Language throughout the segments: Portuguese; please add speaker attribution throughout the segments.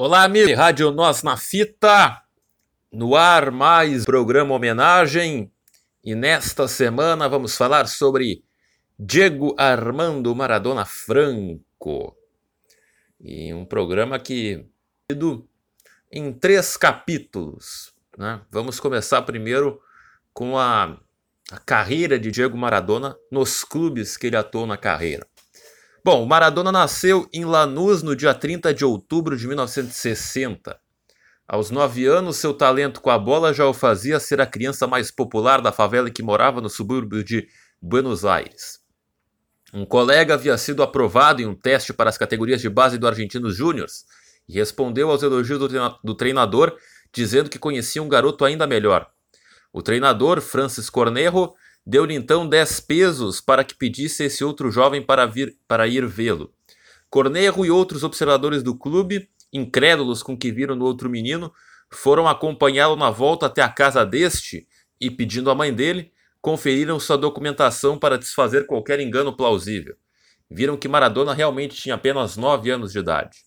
Speaker 1: Olá, amigo, Rádio Nós na Fita, no ar mais programa homenagem. E nesta semana vamos falar sobre Diego Armando Maradona Franco. E um programa que em três capítulos. Né? Vamos começar primeiro com a, a carreira de Diego Maradona nos clubes que ele atuou na carreira. Bom, Maradona nasceu em Lanús no dia 30 de outubro de 1960. Aos nove anos, seu talento com a bola já o fazia ser a criança mais popular da favela que morava no subúrbio de Buenos Aires. Um colega havia sido aprovado em um teste para as categorias de base do Argentinos Júniors e respondeu aos elogios do treinador dizendo que conhecia um garoto ainda melhor. O treinador, Francis Cornejo, Deu-lhe então dez pesos para que pedisse esse outro jovem para, vir, para ir vê-lo. Cornejo e outros observadores do clube, incrédulos com que viram no outro menino, foram acompanhá-lo na volta até a casa deste e, pedindo à mãe dele, conferiram sua documentação para desfazer qualquer engano plausível. Viram que Maradona realmente tinha apenas nove anos de idade.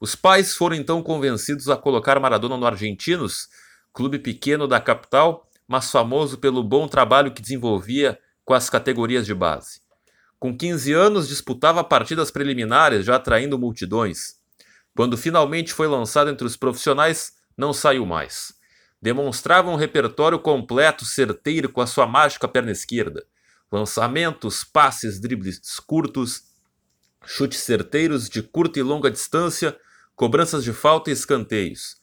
Speaker 1: Os pais foram então convencidos a colocar Maradona no Argentinos, clube pequeno da capital, mas famoso pelo bom trabalho que desenvolvia com as categorias de base. Com 15 anos, disputava partidas preliminares, já atraindo multidões. Quando finalmente foi lançado entre os profissionais, não saiu mais. Demonstrava um repertório completo, certeiro com a sua mágica perna esquerda. Lançamentos, passes, dribles curtos, chutes certeiros de curta e longa distância, cobranças de falta e escanteios.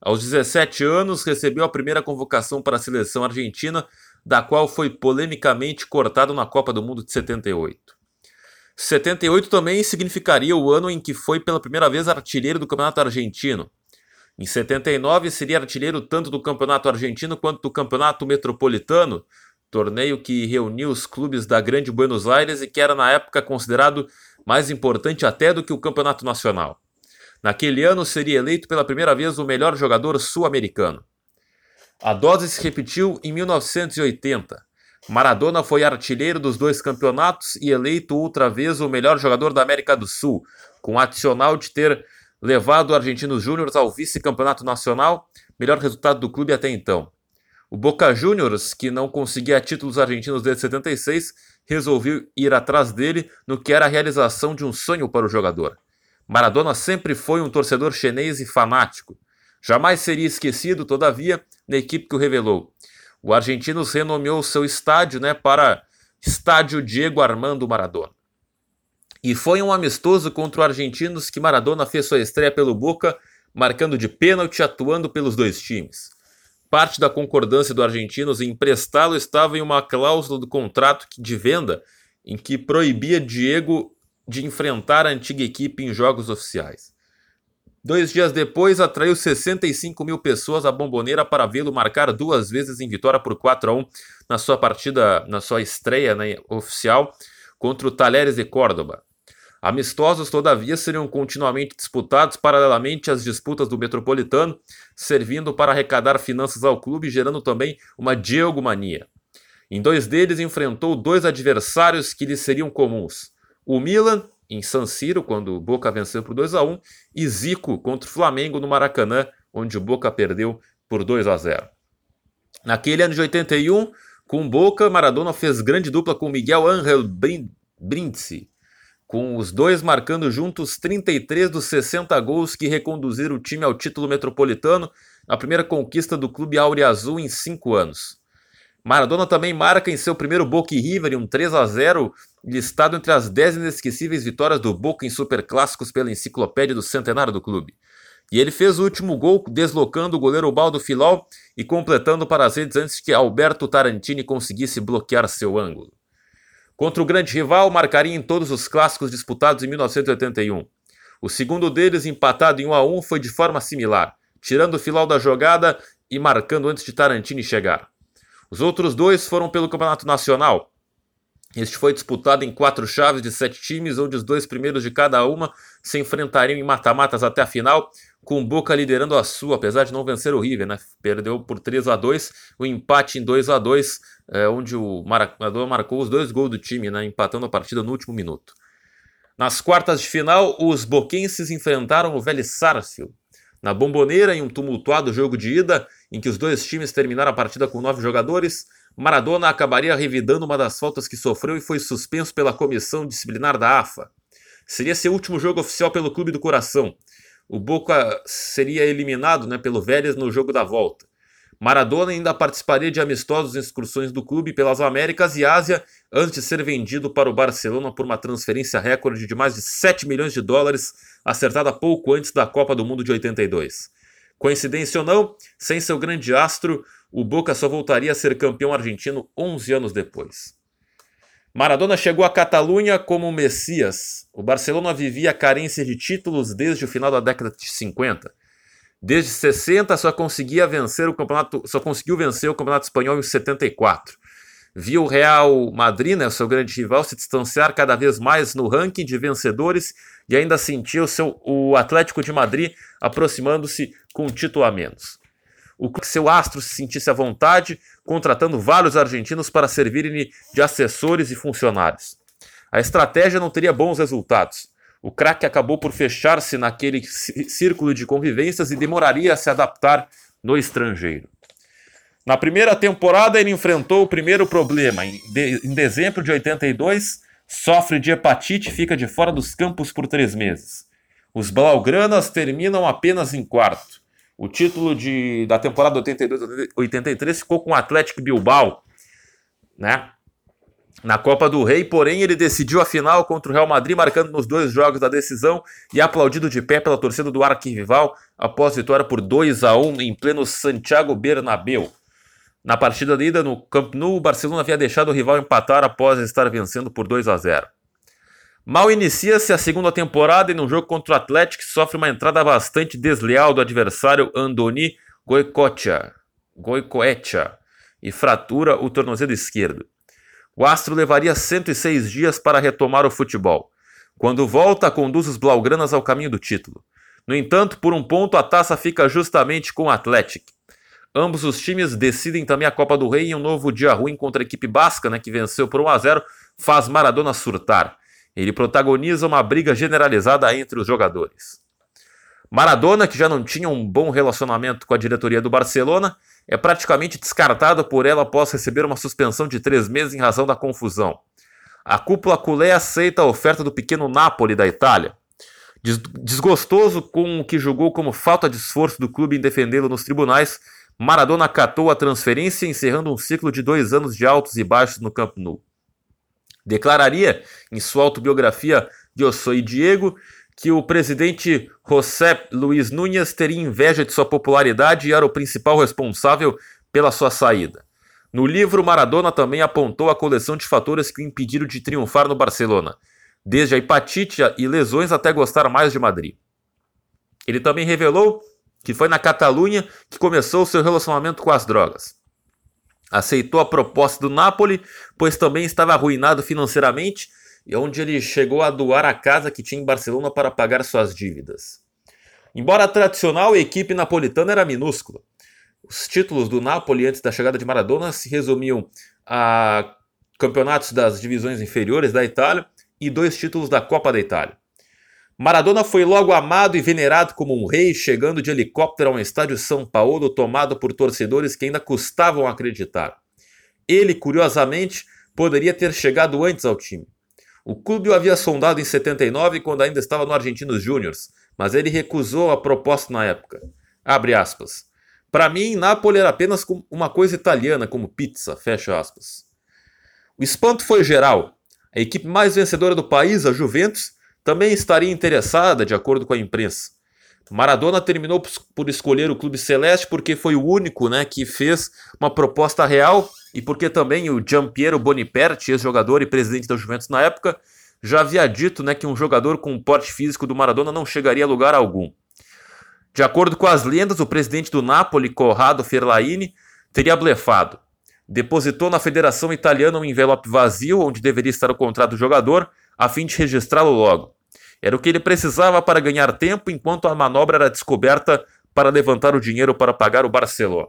Speaker 1: Aos 17 anos, recebeu a primeira convocação para a seleção argentina, da qual foi polemicamente cortado na Copa do Mundo de 78. 78 também significaria o ano em que foi pela primeira vez artilheiro do Campeonato Argentino. Em 79 seria artilheiro tanto do Campeonato Argentino quanto do Campeonato Metropolitano, torneio que reuniu os clubes da Grande Buenos Aires e que era na época considerado mais importante até do que o Campeonato Nacional. Naquele ano seria eleito pela primeira vez o melhor jogador sul-americano. A dose se repetiu em 1980. Maradona foi artilheiro dos dois campeonatos e eleito outra vez o melhor jogador da América do Sul, com o adicional de ter levado o Argentinos Júnior ao vice-campeonato nacional, melhor resultado do clube até então. O Boca Juniors, que não conseguia títulos argentinos desde 76, resolveu ir atrás dele no que era a realização de um sonho para o jogador. Maradona sempre foi um torcedor chinês e fanático. Jamais seria esquecido, todavia, na equipe que o revelou. O argentino renomeou seu estádio né, para Estádio Diego Armando Maradona. E foi um amistoso contra o Argentinos que Maradona fez sua estreia pelo Boca, marcando de pênalti atuando pelos dois times. Parte da concordância do Argentinos em emprestá-lo estava em uma cláusula do contrato de venda em que proibia Diego de enfrentar a antiga equipe em jogos oficiais. Dois dias depois, atraiu 65 mil pessoas à Bomboneira para vê-lo marcar duas vezes em vitória por 4 a 1 na sua partida, na sua estreia né, oficial contra o Talheres de Córdoba. Amistosos, todavia, seriam continuamente disputados paralelamente às disputas do Metropolitano, servindo para arrecadar finanças ao clube, gerando também uma Diego-mania. Em dois deles, enfrentou dois adversários que lhe seriam comuns: o Milan em San Siro, quando o Boca venceu por 2 a 1 e Zico contra o Flamengo no Maracanã, onde o Boca perdeu por 2 a 0. Naquele ano de 81, com Boca, Maradona fez grande dupla com Miguel Ángel Brindisi, com os dois marcando juntos 33 dos 60 gols que reconduziram o time ao título metropolitano, a primeira conquista do clube Azul em cinco anos. Maradona também marca em seu primeiro Boca e River um 3 a 0 listado entre as 10 inesquecíveis vitórias do Boca em superclássicos pela enciclopédia do centenário do clube. E ele fez o último gol deslocando o goleiro Baldo Filol e completando para as redes antes que Alberto Tarantini conseguisse bloquear seu ângulo. Contra o grande rival, marcaria em todos os clássicos disputados em 1981. O segundo deles, empatado em 1 a 1, foi de forma similar, tirando o Filol da jogada e marcando antes de Tarantini chegar. Os outros dois foram pelo Campeonato Nacional. Este foi disputado em quatro chaves de sete times, onde os dois primeiros de cada uma se enfrentariam em mata-matas até a final, com Boca liderando a sua, apesar de não vencer o River, né? Perdeu por 3 a 2 o empate em 2 a 2 é, onde o marcador marcou os dois gols do time, né? empatando a partida no último minuto. Nas quartas de final, os boquenses enfrentaram o Vélez Sarsfield. Na Bomboneira, em um tumultuado jogo de ida, em que os dois times terminaram a partida com nove jogadores, Maradona acabaria revidando uma das faltas que sofreu e foi suspenso pela comissão disciplinar da AFA. Seria seu último jogo oficial pelo Clube do Coração. O Boca seria eliminado né, pelo Vélez no jogo da volta. Maradona ainda participaria de amistosos excursões do clube pelas Américas e Ásia antes de ser vendido para o Barcelona por uma transferência recorde de mais de 7 milhões de dólares, acertada pouco antes da Copa do Mundo de 82. Coincidência ou não, sem seu grande astro, o Boca só voltaria a ser campeão argentino 11 anos depois. Maradona chegou à Catalunha como Messias. O Barcelona vivia a carência de títulos desde o final da década de 50. Desde 60 só conseguia vencer o campeonato, só conseguiu vencer o Campeonato Espanhol em 74. Viu o Real Madrid, né, seu grande rival, se distanciar cada vez mais no ranking de vencedores e ainda sentiu o, seu, o Atlético de Madrid aproximando-se com um título a menos o seu astro se sentisse à vontade, contratando vários argentinos para servirem de assessores e funcionários. A estratégia não teria bons resultados. O craque acabou por fechar-se naquele círculo de convivências e demoraria a se adaptar no estrangeiro. Na primeira temporada, ele enfrentou o primeiro problema. Em, de em dezembro de 82, sofre de hepatite e fica de fora dos campos por três meses. Os Blaugranas terminam apenas em quarto. O título de, da temporada 82-83 ficou com o Atlético Bilbao, né? Na Copa do Rei, porém, ele decidiu a final contra o Real Madrid, marcando nos dois jogos da decisão e aplaudido de pé pela torcida do arquirrival após vitória por 2 a 1 em pleno Santiago Bernabéu. Na partida de ida no Camp Nou, o Barcelona havia deixado o rival empatar após estar vencendo por 2 a 0. Mal inicia-se a segunda temporada e no jogo contra o Atlético sofre uma entrada bastante desleal do adversário Andoni Goicoechea, e fratura o tornozelo esquerdo. O Astro levaria 106 dias para retomar o futebol. Quando volta, conduz os Blaugranas ao caminho do título. No entanto, por um ponto, a taça fica justamente com o Atlético. Ambos os times decidem também a Copa do Rei em um novo dia ruim contra a equipe basca, né, que venceu por 1 a 0, faz Maradona surtar. Ele protagoniza uma briga generalizada entre os jogadores. Maradona, que já não tinha um bom relacionamento com a diretoria do Barcelona, é praticamente descartado por ela após receber uma suspensão de três meses em razão da confusão. A cúpula culé aceita a oferta do pequeno Napoli da Itália. Desgostoso com o que julgou como falta de esforço do clube em defendê-lo nos tribunais, Maradona acatou a transferência, encerrando um ciclo de dois anos de altos e baixos no Camp Nou. Declararia em sua autobiografia Eu Sou Diego que o presidente José Luiz Núñez teria inveja de sua popularidade e era o principal responsável pela sua saída. No livro, Maradona também apontou a coleção de fatores que o impediram de triunfar no Barcelona, desde a hepatite e lesões até gostar mais de Madrid. Ele também revelou que foi na Catalunha que começou seu relacionamento com as drogas. Aceitou a proposta do Napoli, pois também estava arruinado financeiramente, e onde ele chegou a doar a casa que tinha em Barcelona para pagar suas dívidas. Embora tradicional, a equipe napolitana era minúscula. Os títulos do Napoli antes da chegada de Maradona se resumiam a campeonatos das divisões inferiores da Itália e dois títulos da Copa da Itália. Maradona foi logo amado e venerado como um rei, chegando de helicóptero a um estádio São Paulo tomado por torcedores que ainda custavam acreditar. Ele, curiosamente, poderia ter chegado antes ao time. O clube o havia sondado em 79 quando ainda estava no Argentinos Júniors, mas ele recusou a proposta na época. Abre aspas. Para mim, Nápoles era apenas uma coisa italiana, como pizza, fecha aspas. O espanto foi geral. A equipe mais vencedora do país, a Juventus, também estaria interessada, de acordo com a imprensa. Maradona terminou por escolher o Clube Celeste porque foi o único né, que fez uma proposta real e porque também o Giampiero Boniperti, ex-jogador e presidente da Juventus na época, já havia dito né, que um jogador com o porte físico do Maradona não chegaria a lugar algum. De acordo com as lendas, o presidente do Napoli, Corrado Ferlaini, teria blefado. Depositou na Federação Italiana um envelope vazio onde deveria estar o contrato do jogador, a fim de registrá-lo logo. Era o que ele precisava para ganhar tempo enquanto a manobra era descoberta para levantar o dinheiro para pagar o Barcelona.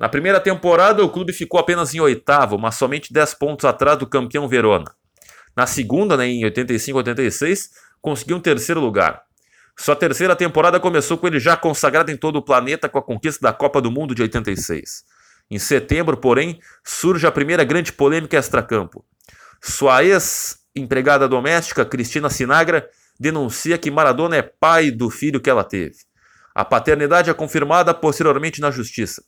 Speaker 1: Na primeira temporada, o clube ficou apenas em oitavo, mas somente 10 pontos atrás do campeão Verona. Na segunda, né, em 85-86, conseguiu um terceiro lugar. Sua terceira temporada começou com ele já consagrado em todo o planeta com a conquista da Copa do Mundo de 86. Em setembro, porém, surge a primeira grande polêmica extracampo. Sua ex-empregada doméstica, Cristina Sinagra, denuncia que Maradona é pai do filho que ela teve. A paternidade é confirmada posteriormente na justiça.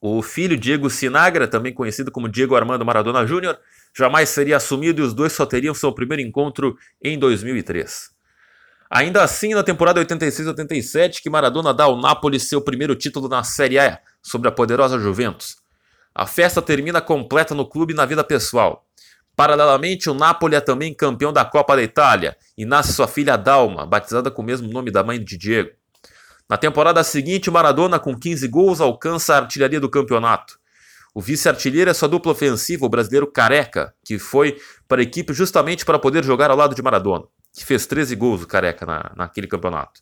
Speaker 1: O filho Diego Sinagra, também conhecido como Diego Armando Maradona Júnior, jamais seria assumido e os dois só teriam seu primeiro encontro em 2003. Ainda assim, na temporada 86-87, que Maradona dá ao Napoli seu primeiro título na Série A sobre a poderosa Juventus. A festa termina completa no clube e na vida pessoal. Paralelamente, o Napoli é também campeão da Copa da Itália e nasce sua filha Dalma, batizada com o mesmo nome da mãe de Diego. Na temporada seguinte, Maradona, com 15 gols, alcança a artilharia do campeonato. O vice-artilheiro é sua dupla ofensiva, o brasileiro Careca, que foi para a equipe justamente para poder jogar ao lado de Maradona, que fez 13 gols o Careca na, naquele campeonato.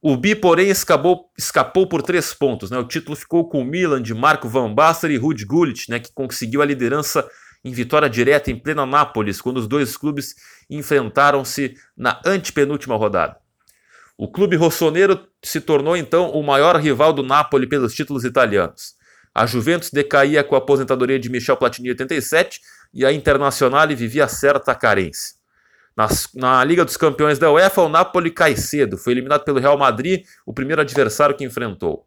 Speaker 1: O Bi, porém, escapou, escapou por três pontos. Né? O título ficou com o Milan de Marco Van Basten e Rudi Gullit, né, que conseguiu a liderança em vitória direta em plena Nápoles, quando os dois clubes enfrentaram-se na antepenúltima rodada. O clube rossoneiro se tornou então o maior rival do Napoli pelos títulos italianos. A Juventus decaía com a aposentadoria de Michel Platini em 87 e a Internazionale vivia certa carência. Nas, na Liga dos Campeões da UEFA, o Napoli cai cedo, foi eliminado pelo Real Madrid, o primeiro adversário que enfrentou.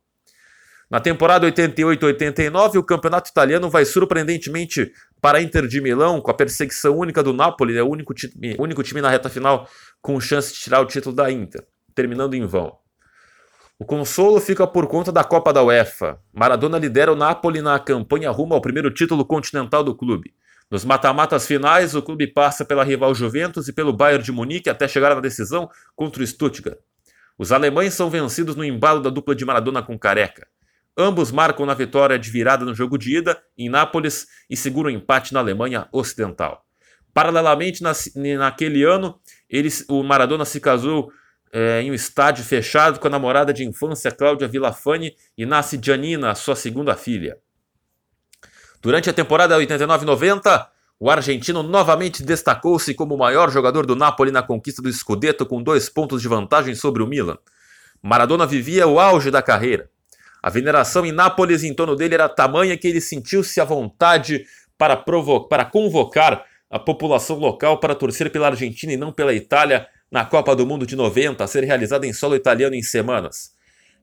Speaker 1: Na temporada 88-89, o campeonato italiano vai surpreendentemente para Inter de Milão, com a perseguição única do Napoli, é o único time, único time na reta final com chance de tirar o título da Inter, terminando em vão. O consolo fica por conta da Copa da UEFA. Maradona lidera o Napoli na campanha rumo ao primeiro título continental do clube. Nos mata-matas finais, o clube passa pela rival Juventus e pelo Bayern de Munique até chegar na decisão contra o Stuttgart. Os alemães são vencidos no embalo da dupla de Maradona com Careca. Ambos marcam na vitória de virada no jogo de ida em Nápoles e seguram o empate na Alemanha Ocidental. Paralelamente, naquele ano, o Maradona se casou é, em um estádio fechado com a namorada de infância Cláudia Villafane e nasce Giannina, sua segunda filha. Durante a temporada 89-90, o argentino novamente destacou-se como o maior jogador do Napoli na conquista do Scudetto com dois pontos de vantagem sobre o Milan. Maradona vivia o auge da carreira. A veneração em Nápoles em torno dele era tamanha que ele sentiu-se à vontade para, para convocar a população local para torcer pela Argentina e não pela Itália na Copa do Mundo de 90, a ser realizada em solo italiano em semanas.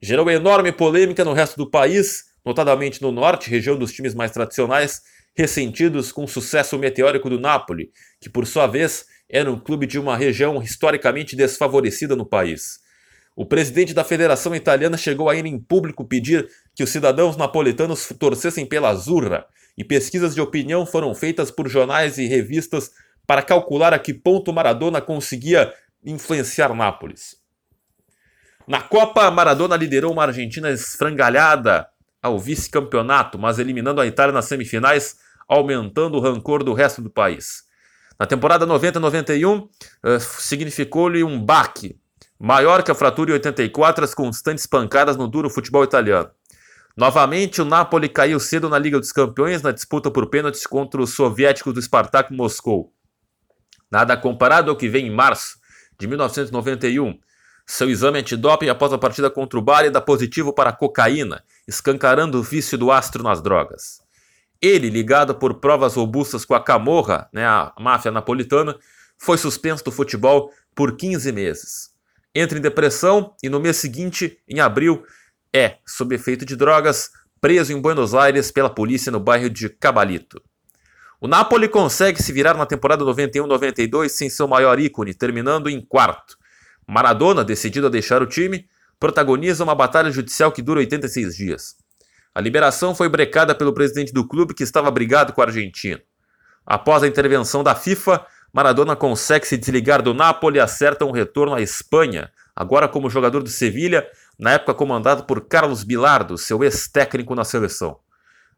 Speaker 1: Gerou enorme polêmica no resto do país, notadamente no norte, região dos times mais tradicionais, ressentidos com o sucesso meteórico do Napoli, que por sua vez era um clube de uma região historicamente desfavorecida no país. O presidente da Federação Italiana chegou a ir em público pedir que os cidadãos napolitanos torcessem pela Azurra, e pesquisas de opinião foram feitas por jornais e revistas para calcular a que ponto Maradona conseguia influenciar Nápoles. Na Copa, Maradona liderou uma Argentina esfrangalhada ao vice-campeonato, mas eliminando a Itália nas semifinais, aumentando o rancor do resto do país. Na temporada 90-91, eh, significou-lhe um baque, maior que a fratura em 84 as constantes pancadas no duro futebol italiano. Novamente, o Napoli caiu cedo na Liga dos Campeões na disputa por pênaltis contra os soviéticos do Spartak Moscou. Nada comparado ao que vem em março, de 1991. Seu exame antidoping após a partida contra o Bari dá positivo para cocaína, escancarando o vício do astro nas drogas. Ele, ligado por provas robustas com a Camorra, né, a máfia napolitana, foi suspenso do futebol por 15 meses. Entra em depressão e no mês seguinte, em abril, é, sob efeito de drogas, preso em Buenos Aires pela polícia no bairro de Cabalito. O Napoli consegue se virar na temporada 91-92 sem seu maior ícone, terminando em quarto. Maradona, decidido a deixar o time, protagoniza uma batalha judicial que dura 86 dias. A liberação foi brecada pelo presidente do clube que estava brigado com o argentino. Após a intervenção da FIFA, Maradona consegue se desligar do Napoli e acerta um retorno à Espanha, agora como jogador do Sevilha, na época comandado por Carlos Bilardo, seu ex-técnico na seleção.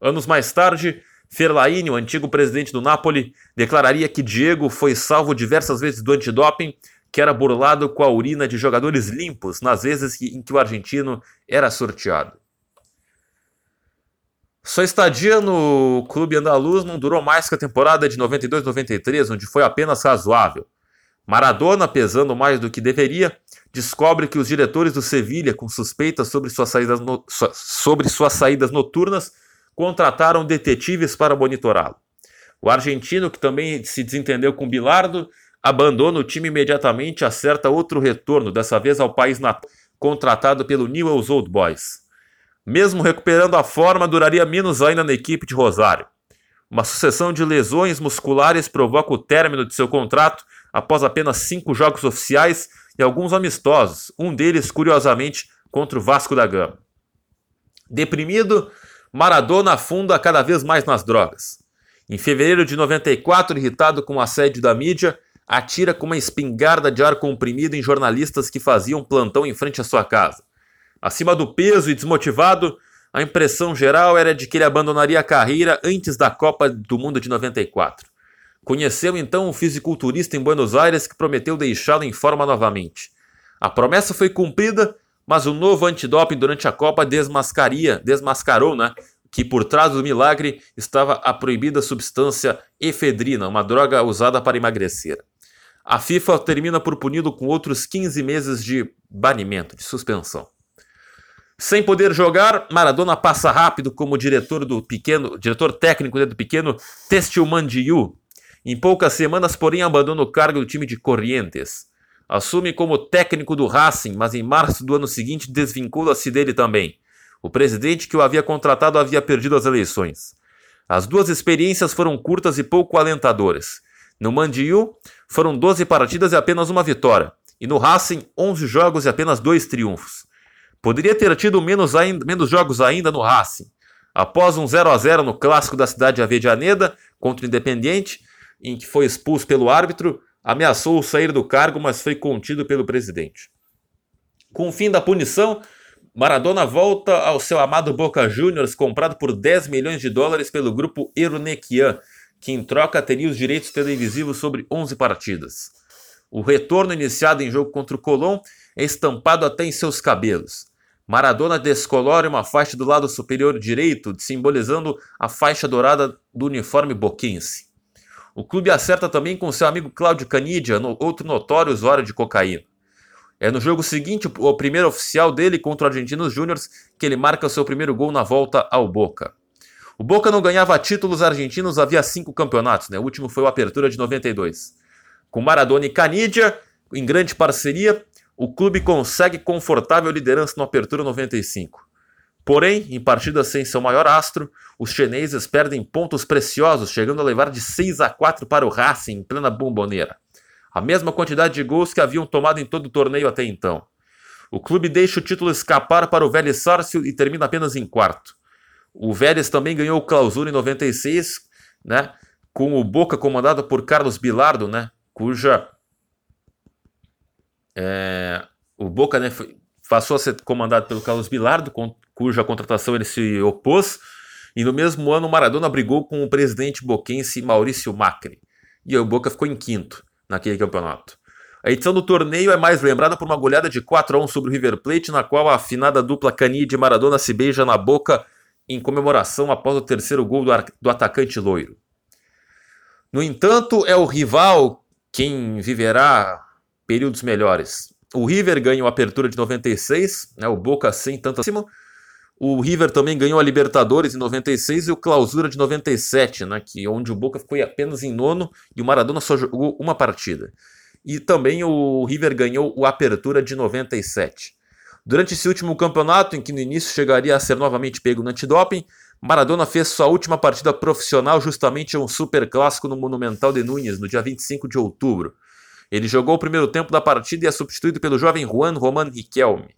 Speaker 1: Anos mais tarde, Ferlaini, o antigo presidente do Napoli, declararia que Diego foi salvo diversas vezes do antidoping, que era burlado com a urina de jogadores limpos nas vezes em que o argentino era sorteado. Sua estadia no clube andaluz não durou mais que a temporada de 92-93, onde foi apenas razoável. Maradona, pesando mais do que deveria, descobre que os diretores do Sevilha, com suspeitas sobre suas saídas, no... sobre suas saídas noturnas, contrataram detetives para monitorá-lo. O argentino, que também se desentendeu com Bilardo, abandona o time imediatamente e acerta outro retorno, dessa vez ao país natal, contratado pelo Newell's Old Boys. Mesmo recuperando a forma, duraria menos ainda na equipe de Rosário. Uma sucessão de lesões musculares provoca o término de seu contrato após apenas cinco jogos oficiais e alguns amistosos, um deles, curiosamente, contra o Vasco da Gama. Deprimido, Maradona afunda cada vez mais nas drogas. Em fevereiro de 94, irritado com o assédio da mídia, atira com uma espingarda de ar comprimido em jornalistas que faziam plantão em frente à sua casa. Acima do peso e desmotivado, a impressão geral era de que ele abandonaria a carreira antes da Copa do Mundo de 94. Conheceu então um fisiculturista em Buenos Aires que prometeu deixá-lo em forma novamente. A promessa foi cumprida, mas o novo antidoping durante a Copa desmascaria, desmascarou, né, que por trás do milagre estava a proibida substância efedrina, uma droga usada para emagrecer. A FIFA termina por puni-lo com outros 15 meses de banimento, de suspensão. Sem poder jogar, Maradona passa rápido como diretor do pequeno, diretor técnico né, do pequeno Testilmandiu, em poucas semanas, porém, abandona o cargo do time de Corrientes. Assume como técnico do Racing, mas em março do ano seguinte desvincula-se dele também. O presidente que o havia contratado havia perdido as eleições. As duas experiências foram curtas e pouco alentadoras. No Mandiu, foram 12 partidas e apenas uma vitória. E no Racing, 11 jogos e apenas dois triunfos. Poderia ter tido menos, ainda, menos jogos ainda no Racing. Após um 0 a 0 no clássico da cidade de Avedianeda contra o Independiente, em que foi expulso pelo árbitro, ameaçou sair do cargo, mas foi contido pelo presidente. Com o fim da punição, Maradona volta ao seu amado Boca Juniors, comprado por 10 milhões de dólares pelo grupo Euronequian, que em troca teria os direitos televisivos sobre 11 partidas. O retorno iniciado em jogo contra o Colón é estampado até em seus cabelos. Maradona descolore uma faixa do lado superior direito, simbolizando a faixa dourada do uniforme boquense. O clube acerta também com seu amigo Cláudio Canidia, outro notório usuário de cocaína. É no jogo seguinte, o primeiro oficial dele contra o Argentinos Júniors, que ele marca seu primeiro gol na volta ao Boca. O Boca não ganhava títulos argentinos havia cinco campeonatos, né? o último foi o Apertura de 92. Com Maradona e Canidia, em grande parceria, o clube consegue confortável liderança no Apertura 95. Porém, em partidas sem seu maior astro, os chineses perdem pontos preciosos, chegando a levar de 6 a 4 para o Racing em plena bomboneira. A mesma quantidade de gols que haviam tomado em todo o torneio até então. O clube deixa o título escapar para o Vélez Sárcio e termina apenas em quarto. O Vélez também ganhou o Clausura em 96, né, com o Boca comandado por Carlos Bilardo, né, cuja é, o Boca né, foi, passou a ser comandado pelo Carlos Bilardo, com, cuja contratação ele se opôs, e no mesmo ano o Maradona brigou com o presidente boquense Maurício Macri, e o Boca ficou em quinto naquele campeonato. A edição do torneio é mais lembrada por uma goleada de 4 a 1 sobre o River Plate, na qual a afinada dupla Cani e Maradona se beija na boca em comemoração após o terceiro gol do, do atacante loiro. No entanto, é o rival quem viverá períodos melhores. O River ganhou a apertura de 96, né, o Boca sem tanto acima. O River também ganhou a Libertadores em 96 e o Clausura de 97, né, que onde o Boca ficou apenas em nono e o Maradona só jogou uma partida. E também o River ganhou o Apertura de 97. Durante esse último campeonato, em que no início chegaria a ser novamente pego no antidoping, Maradona fez sua última partida profissional justamente em um super clássico no Monumental de Núñez, no dia 25 de outubro. Ele jogou o primeiro tempo da partida e é substituído pelo jovem Juan Roman Riquelme.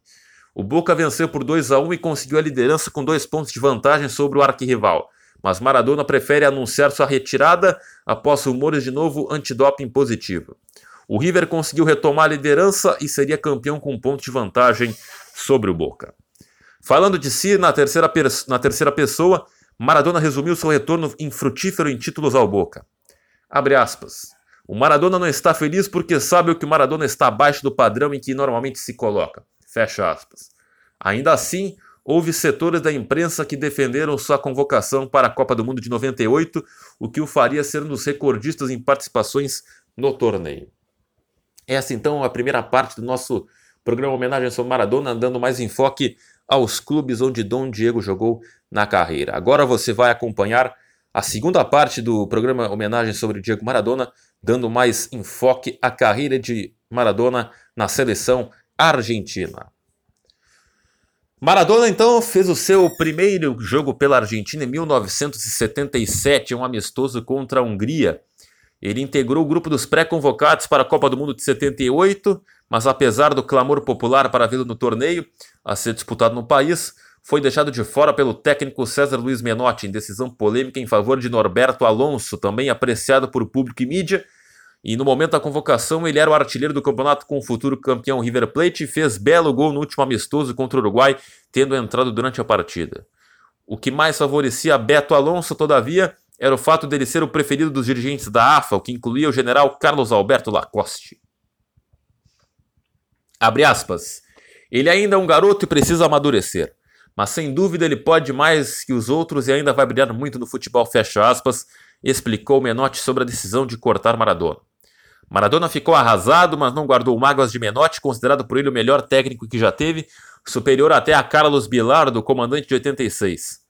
Speaker 1: O Boca venceu por 2 a 1 e conseguiu a liderança com dois pontos de vantagem sobre o arquirrival. Mas Maradona prefere anunciar sua retirada após rumores de novo antidoping positivo. O River conseguiu retomar a liderança e seria campeão com um ponto de vantagem sobre o Boca. Falando de si na terceira, na terceira pessoa, Maradona resumiu seu retorno infrutífero em títulos ao Boca. Abre aspas. O Maradona não está feliz porque sabe que o Maradona está abaixo do padrão em que normalmente se coloca. Fecha aspas. Ainda assim, houve setores da imprensa que defenderam sua convocação para a Copa do Mundo de 98, o que o faria ser um dos recordistas em participações no torneio. Essa então é a primeira parte do nosso programa homenagem sobre Maradona, dando mais enfoque aos clubes onde Dom Diego jogou na carreira. Agora você vai acompanhar a segunda parte do programa homenagem sobre Diego Maradona, dando mais enfoque à carreira de Maradona na seleção argentina. Maradona então fez o seu primeiro jogo pela Argentina em 1977, um amistoso contra a Hungria. Ele integrou o grupo dos pré-convocados para a Copa do Mundo de 78, mas apesar do clamor popular para vê-lo no torneio a ser disputado no país, foi deixado de fora pelo técnico César Luiz Menotti em decisão polêmica em favor de Norberto Alonso, também apreciado por público e mídia. E no momento da convocação, ele era o artilheiro do campeonato com o futuro campeão River Plate e fez belo gol no último amistoso contra o Uruguai, tendo entrado durante a partida. O que mais favorecia Beto Alonso, todavia, era o fato dele ser o preferido dos dirigentes da AFA, o que incluía o general Carlos Alberto Lacoste. Abre aspas. Ele ainda é um garoto e precisa amadurecer. Mas sem dúvida ele pode mais que os outros e ainda vai brilhar muito no futebol, fecha aspas, explicou Menotti sobre a decisão de cortar Maradona. Maradona ficou arrasado, mas não guardou mágoas de Menotti, considerado por ele o melhor técnico que já teve, superior até a Carlos Bilardo, comandante de 86.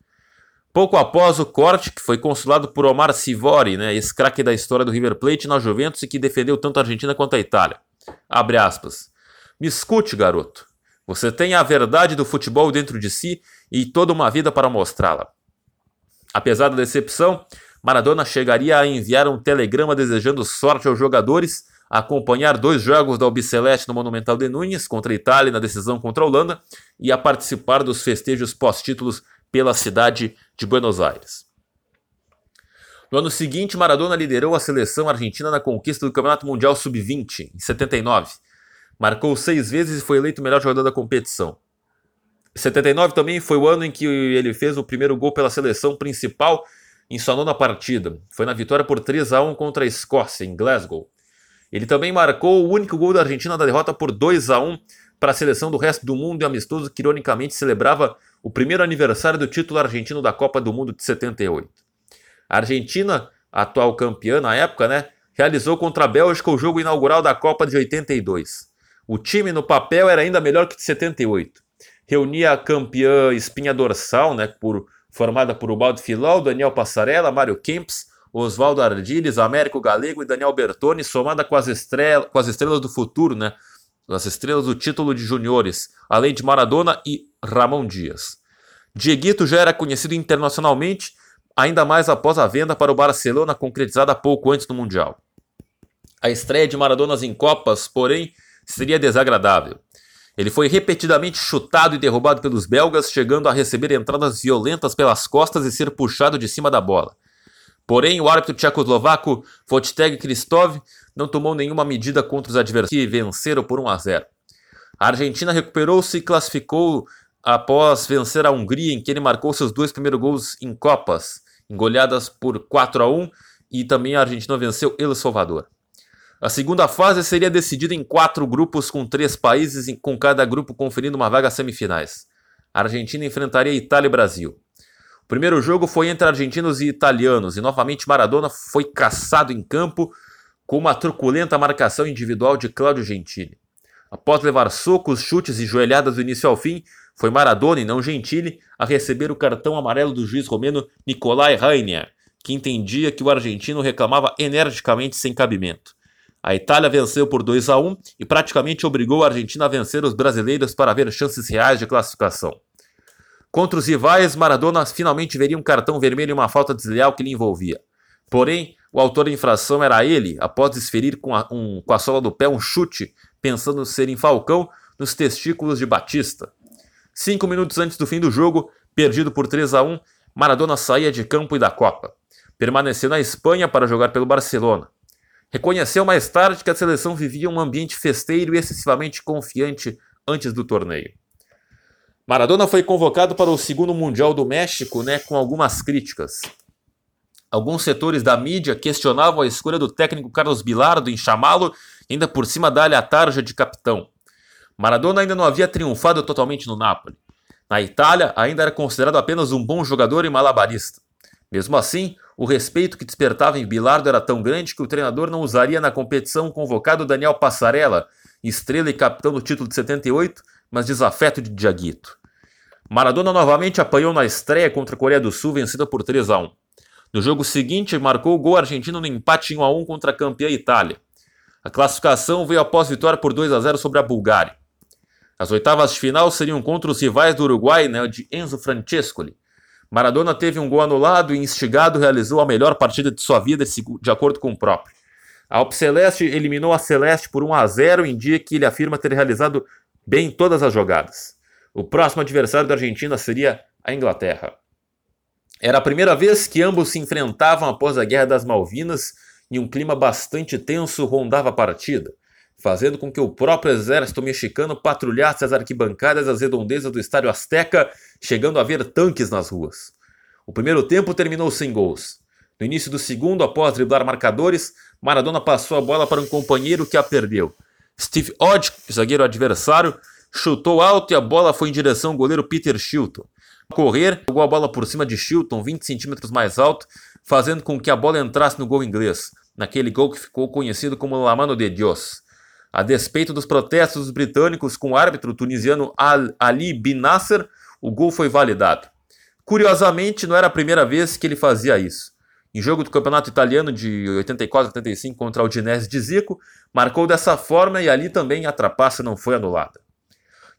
Speaker 1: Pouco após o corte, que foi consulado por Omar Sivori, né, esse craque da história do River Plate na Juventus e que defendeu tanto a Argentina quanto a Itália. Abre aspas. Me escute, garoto. Você tem a verdade do futebol dentro de si e toda uma vida para mostrá-la. Apesar da decepção, Maradona chegaria a enviar um telegrama desejando sorte aos jogadores, acompanhar dois jogos da Albiceleste no Monumental de Nunes contra a Itália na decisão contra a Holanda e a participar dos festejos pós-títulos pela cidade de Buenos Aires. No ano seguinte, Maradona liderou a seleção argentina na conquista do Campeonato Mundial Sub-20, em 79 Marcou seis vezes e foi eleito o melhor jogador da competição. 79 também foi o ano em que ele fez o primeiro gol pela seleção principal em sua nona partida. Foi na vitória por 3 a 1 contra a Escócia, em Glasgow. Ele também marcou o único gol da Argentina na derrota por 2 a 1 para a seleção do resto do mundo e amistoso que ironicamente celebrava o primeiro aniversário do título argentino da Copa do Mundo de 78. A Argentina, atual campeã na época, né, realizou contra a Bélgica o jogo inaugural da Copa de 82. O time no papel era ainda melhor que de 78. Reunia a campeã espinha dorsal, né, por, formada por Ubaldo Filol, Daniel Passarella, Mário Kempis, Oswaldo Ardiles, Américo Galego e Daniel Bertoni, somada com as, estrela, com as estrelas do futuro, né, as estrelas do título de juniores, além de Maradona e Ramon Dias. Dieguito já era conhecido internacionalmente, ainda mais após a venda para o Barcelona concretizada pouco antes do Mundial. A estreia de Maradona em Copas, porém, seria desagradável. Ele foi repetidamente chutado e derrubado pelos belgas, chegando a receber entradas violentas pelas costas e ser puxado de cima da bola. Porém, o árbitro tchecoslovaco Vojtech Kristov não tomou nenhuma medida contra os adversários e venceram por 1 a 0. A Argentina recuperou-se e classificou após vencer a Hungria, em que ele marcou seus dois primeiros gols em Copas, engolhadas por 4 a 1, e também a Argentina venceu El Salvador. A segunda fase seria decidida em quatro grupos com três países, com cada grupo conferindo uma vaga semifinais. A Argentina enfrentaria Itália e Brasil. O primeiro jogo foi entre argentinos e italianos, e novamente Maradona foi caçado em campo com uma truculenta marcação individual de Cláudio Gentili. Após levar socos, chutes e joelhadas do início ao fim, foi Maradona e não Gentili a receber o cartão amarelo do juiz romeno Nicolai Rainer, que entendia que o argentino reclamava energicamente sem cabimento. A Itália venceu por 2 a 1 e praticamente obrigou a Argentina a vencer os brasileiros para ver chances reais de classificação. Contra os rivais, Maradona finalmente veria um cartão vermelho e uma falta desleal que lhe envolvia. Porém, o autor da infração era ele, após desferir com a, um, com a sola do pé um chute, pensando ser em Falcão, nos testículos de Batista. Cinco minutos antes do fim do jogo, perdido por 3 a 1, Maradona saía de campo e da Copa. Permaneceu na Espanha para jogar pelo Barcelona. Reconheceu mais tarde que a seleção vivia um ambiente festeiro e excessivamente confiante antes do torneio. Maradona foi convocado para o segundo Mundial do México né, com algumas críticas. Alguns setores da mídia questionavam a escolha do técnico Carlos Bilardo em chamá-lo, ainda por cima dar-lhe a tarja de capitão. Maradona ainda não havia triunfado totalmente no Napoli. Na Itália, ainda era considerado apenas um bom jogador e malabarista. Mesmo assim, o respeito que despertava em Bilardo era tão grande que o treinador não usaria na competição convocado Daniel Passarella, estrela e capitão do título de 78, mas desafeto de Diaguito. Maradona novamente apanhou na estreia contra a Coreia do Sul, vencida por 3 a 1. No jogo seguinte, marcou o gol argentino no empate em 1 a 1 contra a campeã Itália. A classificação veio após vitória por 2 a 0 sobre a Bulgária. As oitavas de final seriam contra os rivais do Uruguai, né, de Enzo Francescoli. Maradona teve um gol anulado e, instigado, realizou a melhor partida de sua vida, de acordo com o próprio. A Alpceleste eliminou a Celeste por 1 a 0 em dia que ele afirma ter realizado bem todas as jogadas. O próximo adversário da Argentina seria a Inglaterra. Era a primeira vez que ambos se enfrentavam após a Guerra das Malvinas e um clima bastante tenso rondava a partida, fazendo com que o próprio exército mexicano patrulhasse as arquibancadas das redondezas do Estádio Azteca, chegando a ver tanques nas ruas. O primeiro tempo terminou sem gols. No início do segundo, após driblar marcadores, Maradona passou a bola para um companheiro que a perdeu. Steve Odd, zagueiro adversário, chutou alto e a bola foi em direção ao goleiro Peter Shilton. Ao correr, jogou a bola por cima de Shilton, 20 centímetros mais alto, fazendo com que a bola entrasse no gol inglês, naquele gol que ficou conhecido como La Mano de Dios. A despeito dos protestos britânicos com o árbitro tunisiano Al Ali Bin Nasser, o gol foi validado. Curiosamente, não era a primeira vez que ele fazia isso. Em jogo do Campeonato Italiano de 84-85 contra o Udinese de Zico, marcou dessa forma e ali também a trapaça não foi anulada.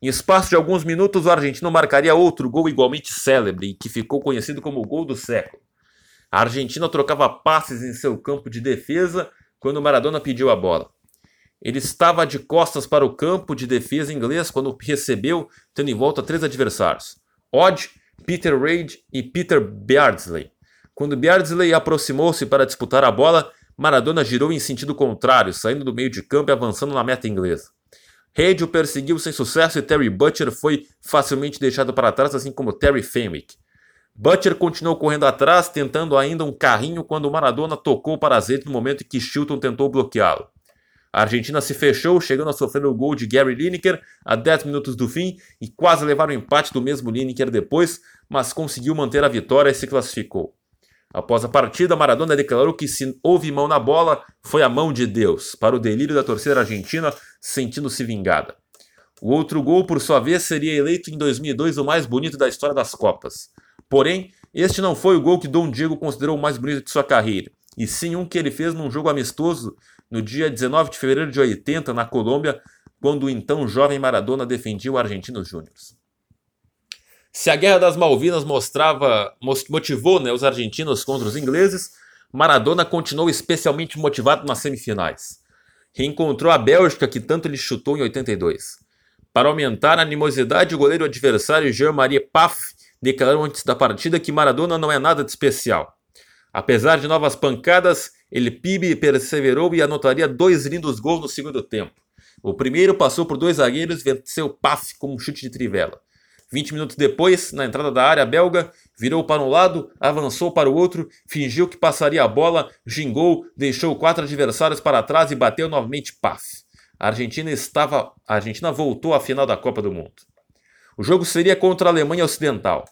Speaker 1: Em espaço de alguns minutos, o argentino marcaria outro gol igualmente célebre, que ficou conhecido como o gol do século. A Argentina trocava passes em seu campo de defesa quando Maradona pediu a bola. Ele estava de costas para o campo de defesa inglês quando recebeu, tendo em volta três adversários: Odd, Peter Reid e Peter Beardsley. Quando Beardsley aproximou-se para disputar a bola, Maradona girou em sentido contrário, saindo do meio de campo e avançando na meta inglesa. Reid o perseguiu sem sucesso e Terry Butcher foi facilmente deixado para trás, assim como Terry Fenwick. Butcher continuou correndo atrás, tentando ainda um carrinho quando Maradona tocou para azeite no momento em que Chilton tentou bloqueá-lo. A Argentina se fechou, chegando a sofrer o gol de Gary Lineker a 10 minutos do fim e quase levar o empate do mesmo Lineker depois, mas conseguiu manter a vitória e se classificou. Após a partida, Maradona declarou que se houve mão na bola, foi a mão de Deus, para o delírio da torcida argentina, sentindo-se vingada. O outro gol, por sua vez, seria eleito em 2002 o mais bonito da história das Copas. Porém, este não foi o gol que Dom Diego considerou o mais bonito de sua carreira, e sim um que ele fez num jogo amistoso no dia 19 de fevereiro de 80, na Colômbia, quando o então jovem Maradona defendia o Argentinos Júniors. Se a Guerra das Malvinas mostrava, motivou né, os argentinos contra os ingleses, Maradona continuou especialmente motivado nas semifinais. Reencontrou a Bélgica, que tanto lhe chutou em 82. Para aumentar a animosidade, o goleiro adversário Jean-Marie Paf declarou antes da partida que Maradona não é nada de especial. Apesar de novas pancadas, ele pibe perseverou e anotaria dois lindos gols no segundo tempo. O primeiro passou por dois zagueiros e venceu Paf com um chute de trivela. 20 minutos depois, na entrada da área belga, virou para um lado, avançou para o outro, fingiu que passaria a bola, gingou, deixou quatro adversários para trás e bateu novamente Paf. A Argentina estava, a Argentina voltou à final da Copa do Mundo. O jogo seria contra a Alemanha Ocidental.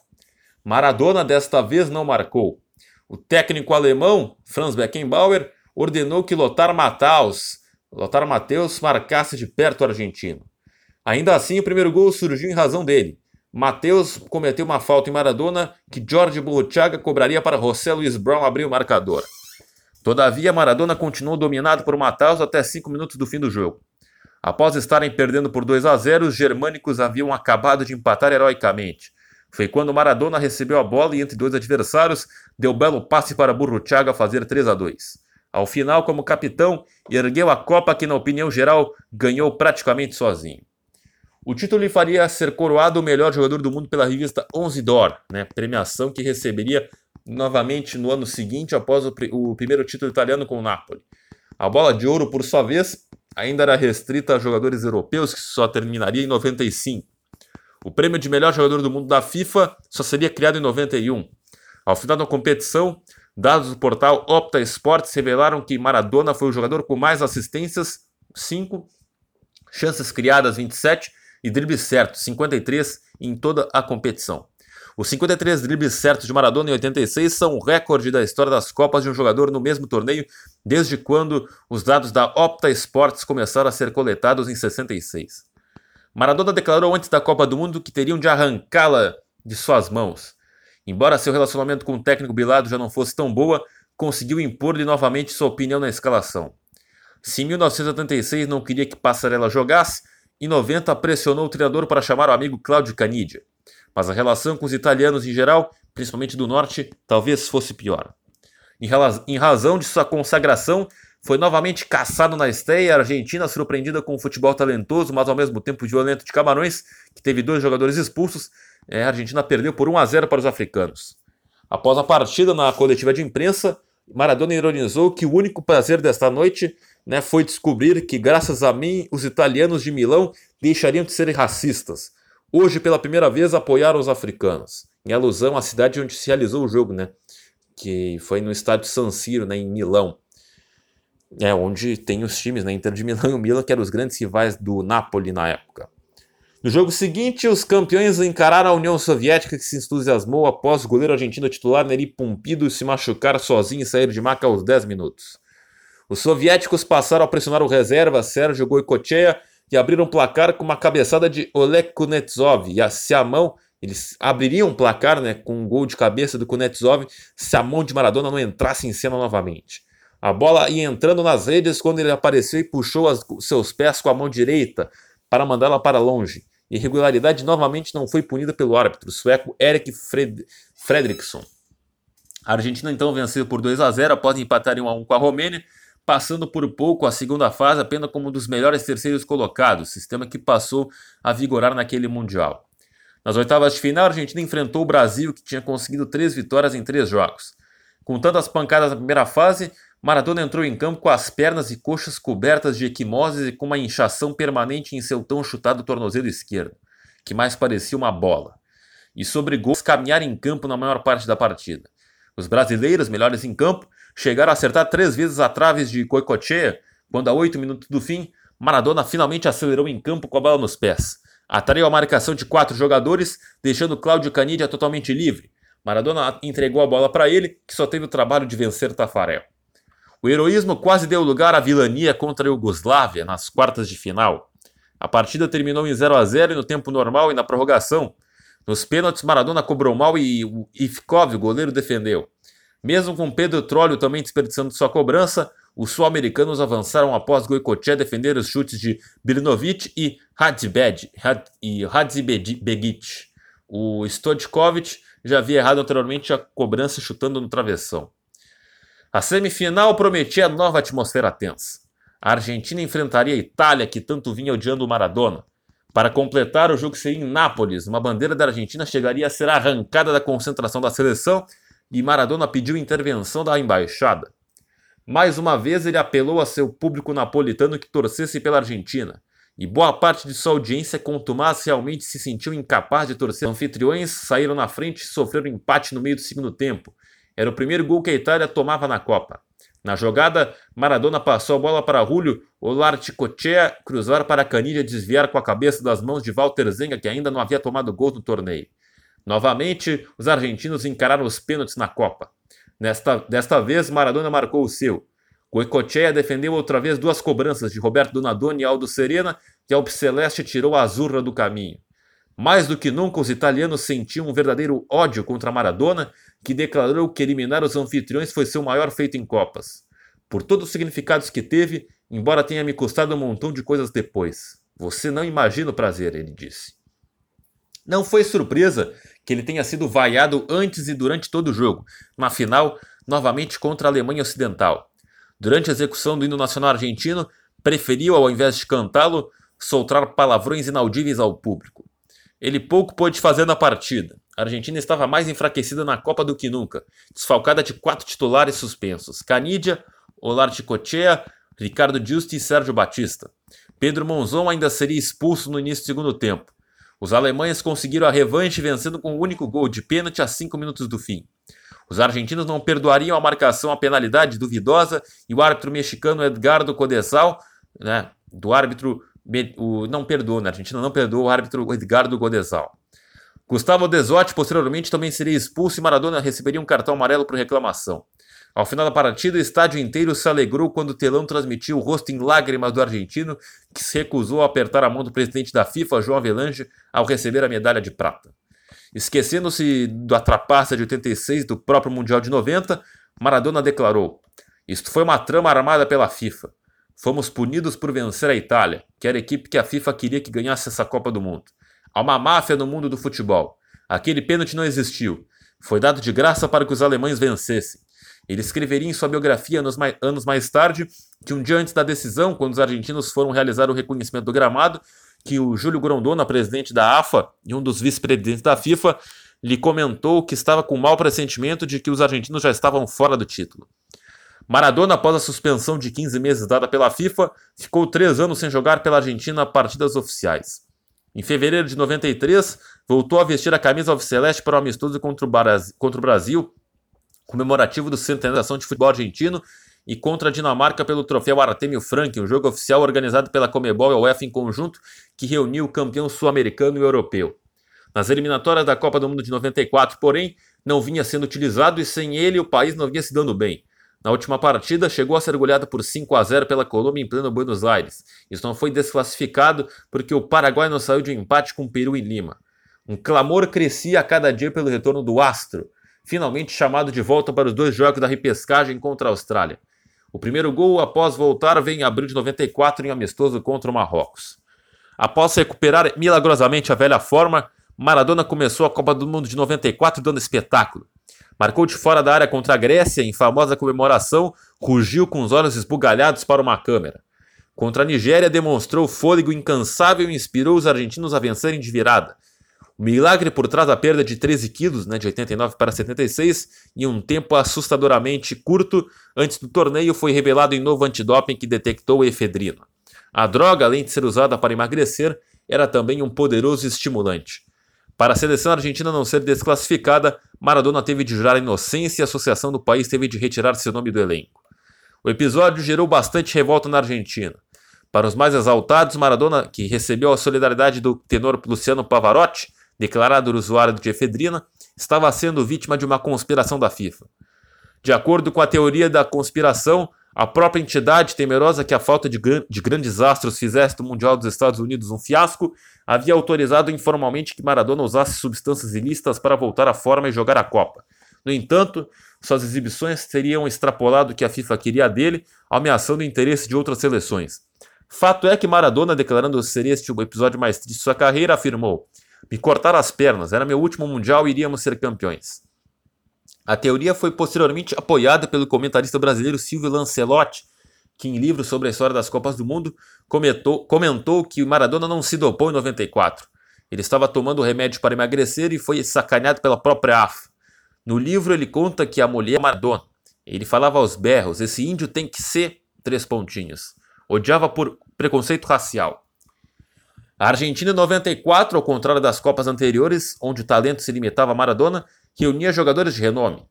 Speaker 1: Maradona desta vez não marcou. O técnico alemão, Franz Beckenbauer, ordenou que Lothar Matthaus, Lothar Matthäus marcasse de perto o argentino. Ainda assim, o primeiro gol surgiu em razão dele. Matheus cometeu uma falta em Maradona que Jorge Burruchaga cobraria para José Luiz Brown abrir o marcador. Todavia, Maradona continuou dominado por Matheus até 5 minutos do fim do jogo. Após estarem perdendo por 2 a 0, os germânicos haviam acabado de empatar heroicamente. Foi quando Maradona recebeu a bola e, entre dois adversários, deu belo passe para Burruchaga fazer 3 a 2. Ao final, como capitão, ergueu a Copa que, na opinião geral, ganhou praticamente sozinho. O título lhe faria ser coroado o melhor jogador do mundo pela revista Onze d'Or, né, premiação que receberia novamente no ano seguinte após o, o primeiro título italiano com o Napoli. A bola de ouro, por sua vez, ainda era restrita a jogadores europeus, que só terminaria em 95. O prêmio de melhor jogador do mundo da FIFA só seria criado em 91. Ao final da competição, dados do portal Opta Sports revelaram que Maradona foi o jogador com mais assistências, 5, chances criadas, 27, e dribles certos, 53, em toda a competição. Os 53 dribles certos de Maradona em 86 são o recorde da história das Copas de um jogador no mesmo torneio, desde quando os dados da Opta Sports começaram a ser coletados em 66. Maradona declarou antes da Copa do Mundo que teriam de arrancá-la de suas mãos. Embora seu relacionamento com o técnico Bilado já não fosse tão boa, conseguiu impor-lhe novamente sua opinião na escalação. Se em 1986 não queria que Passarella jogasse, em 90 pressionou o treinador para chamar o amigo Claudio Canidia mas a relação com os italianos em geral, principalmente do norte, talvez fosse pior. Em razão de sua consagração, foi novamente caçado na estreia, a Argentina surpreendida com um futebol talentoso, mas ao mesmo tempo violento de Camarões, que teve dois jogadores expulsos, é, a Argentina perdeu por 1 a 0 para os africanos. Após a partida na coletiva de imprensa, Maradona ironizou que o único prazer desta noite né, foi descobrir que, graças a mim, os italianos de Milão deixariam de ser racistas hoje pela primeira vez apoiaram os africanos, em alusão à cidade onde se realizou o jogo, né? Que foi no estádio San Siro, né, em Milão. É onde tem os times, né, Inter de Milão e o Milan, que eram os grandes rivais do Napoli na época. No jogo seguinte, os campeões encararam a União Soviética, que se entusiasmou após o goleiro argentino titular Neri Pompido se machucar sozinho e sair de maca aos 10 minutos. Os soviéticos passaram a pressionar o reserva Sérgio Goicoechea que abriram o placar com uma cabeçada de Oleg Kunetsov. E se a mão, eles abririam o placar né, com um gol de cabeça do Kunetsov se a mão de Maradona não entrasse em cena novamente. A bola ia entrando nas redes quando ele apareceu e puxou as, seus pés com a mão direita para mandá-la para longe. Irregularidade novamente não foi punida pelo árbitro, sueco Erik Fred Fredriksson. A Argentina então venceu por 2 a 0 após empatar em 1 a 1 com a Romênia passando por pouco a segunda fase apenas como um dos melhores terceiros colocados, sistema que passou a vigorar naquele Mundial. Nas oitavas de final, a Argentina enfrentou o Brasil, que tinha conseguido três vitórias em três jogos. Com tantas pancadas na primeira fase, Maradona entrou em campo com as pernas e coxas cobertas de equimoses e com uma inchação permanente em seu tão chutado tornozelo esquerdo, que mais parecia uma bola, e obrigou a caminhar em campo na maior parte da partida. Os brasileiros, melhores em campo, chegaram a acertar três vezes a traves de Coicochea, quando a oito minutos do fim, Maradona finalmente acelerou em campo com a bola nos pés. Atraiu a marcação de quatro jogadores, deixando Cláudio Canidia totalmente livre. Maradona entregou a bola para ele, que só teve o trabalho de vencer Tafarel. O heroísmo quase deu lugar à vilania contra a Iugoslávia nas quartas de final. A partida terminou em 0 a 0 no tempo normal e na prorrogação. Nos pênaltis, Maradona cobrou mal e Ivkov, o goleiro, defendeu. Mesmo com Pedro Trolio também desperdiçando sua cobrança, os sul-americanos avançaram após Goicoechea defender os chutes de Birnovic e Hadzibegic. O Stojkovic já havia errado anteriormente a cobrança chutando no travessão. A semifinal prometia nova atmosfera tensa. A Argentina enfrentaria a Itália, que tanto vinha odiando o Maradona. Para completar, o jogo seria em Nápoles. Uma bandeira da Argentina chegaria a ser arrancada da concentração da seleção e Maradona pediu intervenção da embaixada. Mais uma vez ele apelou a seu público napolitano que torcesse pela Argentina, e boa parte de sua audiência contumaz realmente se sentiu incapaz de torcer. Os anfitriões saíram na frente e sofreram empate no meio do segundo tempo. Era o primeiro gol que a Itália tomava na Copa. Na jogada, Maradona passou a bola para Julio Olarticochea cruzar para Canilha desviar com a cabeça das mãos de Walter Zenga, que ainda não havia tomado gol no torneio. Novamente, os argentinos encararam os pênaltis na Copa. Nesta, desta vez, Maradona marcou o seu. Goicoechea defendeu outra vez duas cobranças de Roberto Donadoni e Aldo Serena, que a Celeste tirou a azurra do caminho. Mais do que nunca, os italianos sentiam um verdadeiro ódio contra Maradona, que declarou que eliminar os anfitriões foi seu maior feito em Copas. Por todos os significados que teve, embora tenha me custado um montão de coisas depois. Você não imagina o prazer, ele disse. Não foi surpresa que ele tenha sido vaiado antes e durante todo o jogo, na final, novamente contra a Alemanha Ocidental. Durante a execução do hino nacional argentino, preferiu, ao invés de cantá-lo, soltar palavrões inaudíveis ao público. Ele pouco pôde fazer na partida. A Argentina estava mais enfraquecida na Copa do que nunca, desfalcada de quatro titulares suspensos: Canidia, Olarticochea, Ricardo Giusti e Sérgio Batista. Pedro Monzon ainda seria expulso no início do segundo tempo. Os alemães conseguiram a revanche vencendo com um único gol de pênalti a 5 minutos do fim. Os argentinos não perdoariam a marcação a penalidade duvidosa e o árbitro mexicano Edgardo Codesal, né, do árbitro, o, não perdoou, na né, Argentina não perdoou o árbitro Edgardo Codesal. Gustavo Desotti posteriormente também seria expulso e Maradona receberia um cartão amarelo por reclamação. Ao final da partida, o estádio inteiro se alegrou quando o telão transmitiu o rosto em lágrimas do argentino, que se recusou a apertar a mão do presidente da FIFA, João Avelange, ao receber a medalha de prata. Esquecendo-se da trapaça de 86 do próprio Mundial de 90, Maradona declarou: Isto foi uma trama armada pela FIFA. Fomos punidos por vencer a Itália, que era a equipe que a FIFA queria que ganhasse essa Copa do Mundo. Há uma máfia no mundo do futebol. Aquele pênalti não existiu. Foi dado de graça para que os alemães vencessem. Ele escreveria em sua biografia anos mais, anos mais tarde que um dia antes da decisão, quando os argentinos foram realizar o reconhecimento do gramado, que o Júlio Grondona, presidente da AFA e um dos vice-presidentes da FIFA, lhe comentou que estava com mau pressentimento de que os argentinos já estavam fora do título. Maradona, após a suspensão de 15 meses dada pela FIFA, ficou três anos sem jogar pela Argentina partidas oficiais. Em fevereiro de 93, voltou a vestir a camisa alviceleste para o amistoso contra o Brasil comemorativo do centenário de futebol argentino e contra a Dinamarca pelo troféu Artemio Frank, um jogo oficial organizado pela Comebol e a UEFA em conjunto, que reuniu o campeão sul-americano e europeu. Nas eliminatórias da Copa do Mundo de 94, porém, não vinha sendo utilizado e sem ele o país não vinha se dando bem. Na última partida, chegou a ser goleado por 5 a 0 pela Colômbia em pleno Buenos Aires. Isso não foi desclassificado porque o Paraguai não saiu de um empate com o Peru em Lima. Um clamor crescia a cada dia pelo retorno do Astro, finalmente chamado de volta para os dois jogos da repescagem contra a Austrália. O primeiro gol após voltar vem em abril de 94 em amistoso contra o Marrocos. Após recuperar milagrosamente a velha forma, Maradona começou a Copa do Mundo de 94 dando espetáculo. Marcou de fora da área contra a Grécia em famosa comemoração, rugiu com os olhos esbugalhados para uma câmera. Contra a Nigéria demonstrou fôlego incansável e inspirou os argentinos a vencerem de virada. O milagre por trás da perda de 13 quilos, né, de 89 para 76, em um tempo assustadoramente curto, antes do torneio foi revelado em novo antidoping que detectou efedrina. A droga, além de ser usada para emagrecer, era também um poderoso estimulante. Para a seleção argentina não ser desclassificada, Maradona teve de jurar inocência e a associação do país teve de retirar seu nome do elenco. O episódio gerou bastante revolta na Argentina. Para os mais exaltados, Maradona, que recebeu a solidariedade do tenor Luciano Pavarotti, declarado usuário de efedrina, estava sendo vítima de uma conspiração da FIFA. De acordo com a teoria da conspiração, a própria entidade, temerosa que a falta de, gran de grandes astros fizesse do Mundial dos Estados Unidos um fiasco, havia autorizado informalmente que Maradona usasse substâncias ilícitas para voltar à forma e jogar a Copa. No entanto, suas exibições teriam extrapolado o que a FIFA queria dele, ameaçando o interesse de outras seleções. Fato é que Maradona, declarando ser este o episódio mais triste de sua carreira, afirmou: me cortaram as pernas, era meu último mundial e iríamos ser campeões. A teoria foi posteriormente apoiada pelo comentarista brasileiro Silvio Lancelotti, que em livro sobre a história das Copas do Mundo comentou, comentou que Maradona não se dopou em 94. Ele estava tomando remédio para emagrecer e foi sacaneado pela própria AFA. No livro ele conta que a mulher é Maradona. Ele falava aos berros: esse índio tem que ser três pontinhos. Odiava por preconceito racial. A Argentina em 94, ao contrário das Copas anteriores, onde o talento se limitava a Maradona, reunia jogadores de renome.